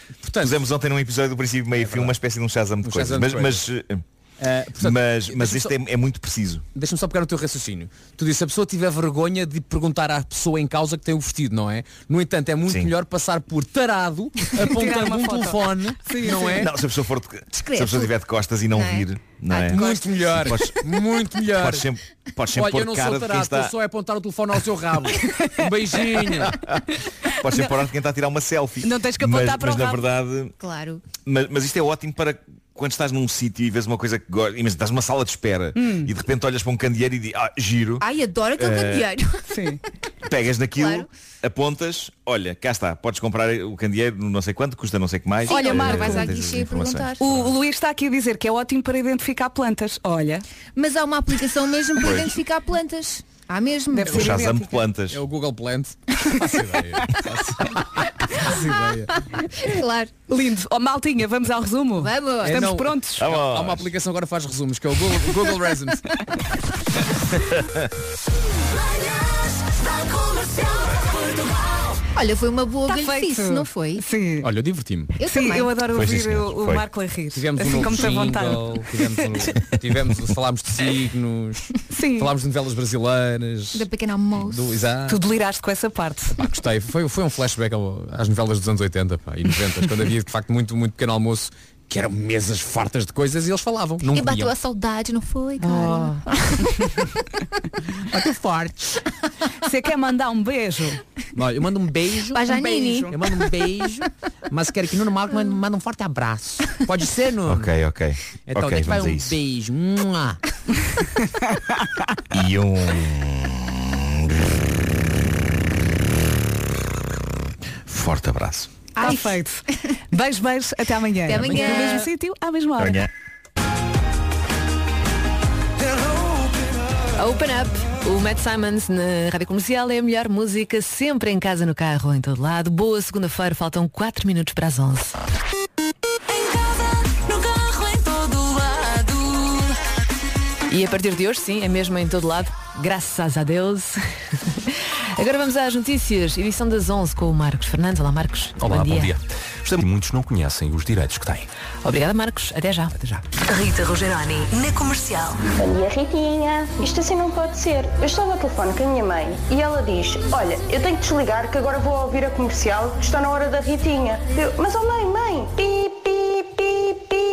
pusemos ontem num episódio do princípio meio filme uma espécie de um Shazam de Um coisas. Shazam de mas, coisas. mas, eh, ah, portanto, mas, mas este só- é, é muito preciso. Deixa-me só pegar no teu raciocínio. Tu disse, a pessoa tiver vergonha de perguntar à pessoa em causa que tem o vestido, não é? No entanto, é muito Sim. melhor passar por tarado, apontando um foto. telefone, Sim, não sim. é? Não, se a pessoa for de, se a pessoa estiver de costas e não, Não é? vir, não Ah, é? Muito melhor. Podes- Muito melhor. Podes sempre, podes sempre Olha, eu pôr não cara sou tarado, está. só a apontar o telefone ao seu rabo. Um beijinho. Podes sempre pôr de quem está a tirar uma selfie. Não tens que apontar mas, para mas o na rabo. verdade, Claro. mas, mas isto é ótimo para quando estás num sítio e vês uma coisa que gostas. Imagina, estás numa sala de espera Hum. e de repente olhas para um candeeiro e dizes, ah, giro. Ai, adoro aquele Eh, candeeiro. Sim. Pegas naquilo, Claro. apontas, olha, cá está, podes comprar o candeeiro não sei quanto, custa não sei o que mais. Sim, Olha, Eh, Marco, vais à tens as guichê perguntar. O Luís está aqui a dizer que é ótimo para identificar plantas. Olha, Mas há uma aplicação mesmo para Pois. identificar plantas. Há mesmo. Deve O ser Shazam de plantas. É o Google Plant. Faço ideia. Faço, ideia. Claro. lindo. Oh, maltinha, vamos ao resumo? Vamos. É, Estamos não, prontos? Há há uma aplicação que agora faz resumos, que é o Google, Google Resumes. Olha, foi uma boa Tá galhofice, feito. não foi? Sim. Olha, eu diverti-me. Eu Sim, também. eu adoro Foi, sim, ouvir senhor. o, o. Marco a rir. Tivemos um assim novo com muita vontade. tivemos, um, tivemos, falámos de signos, Sim. falámos de novelas brasileiras. Da pequena almoço. Do, exato. Tu deliraste com essa parte. Pá, gostei. Foi, foi um flashback ao- às novelas dos anos 80 pá, e 90, quando havia de facto muito, muito pequeno almoço, que eram mesas fartas de coisas e eles falavam. Não E bateu a saudade, não foi, cara? Bateu forte. Você quer mandar um beijo? Olha, eu mando um beijo. Pra um Janine. beijo. Eu mando um beijo, mas quero que no normal manda, um forte abraço. Pode ser, Nuno? Ok, ok. Então, ok, deixa vai um isso. beijo. E um. Forte abraço. Está feito. Beijo, beijo. Até amanhã. Até amanhã. No mesmo sítio, à mesma hora. Amanhã. Open Up, o Matt Simons na Rádio Comercial é a melhor música sempre em casa, no carro, em todo lado. Boa segunda-feira, faltam 4 minutos para as 11. E a partir de hoje, sim, é mesmo em todo lado, graças a Deus. Agora vamos às notícias, edição das 11 com o Marcos Fernandes. Olá, Marcos. Olá, bom dia. Gostamos- Muitos não conhecem os direitos que têm. Obrigada, Marcos. Até já. Até já. Rita Rogeroni, na comercial. Bom dia, Ritinha. Isto assim não pode ser. Eu estava ao telefone com a minha mãe e ela diz: Olha, eu tenho que desligar que agora vou ouvir a comercial que está na hora da Ritinha. Eu, mas oh mãe, mãe, pi, pi, pi, pi.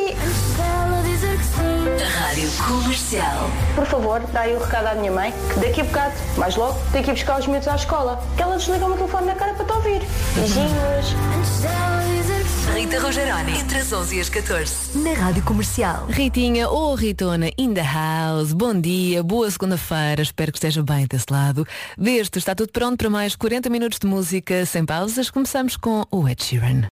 Rádio Comercial. Por favor, dá aí o recado à minha mãe que daqui a bocado, mais logo, tenho que ir buscar os miúdos à escola. Que ela desliga o meu telefone na cara para te ouvir. Beijinhos. Rita Rogeroni, entre as 11 e as 14. Na Rádio Comercial. Ritinha ou Ritona in the house, bom dia, boa segunda-feira, espero que esteja bem desse lado. Deste está tudo pronto para mais 40 minutos de música sem pausas. Começamos com o Ed Sheeran.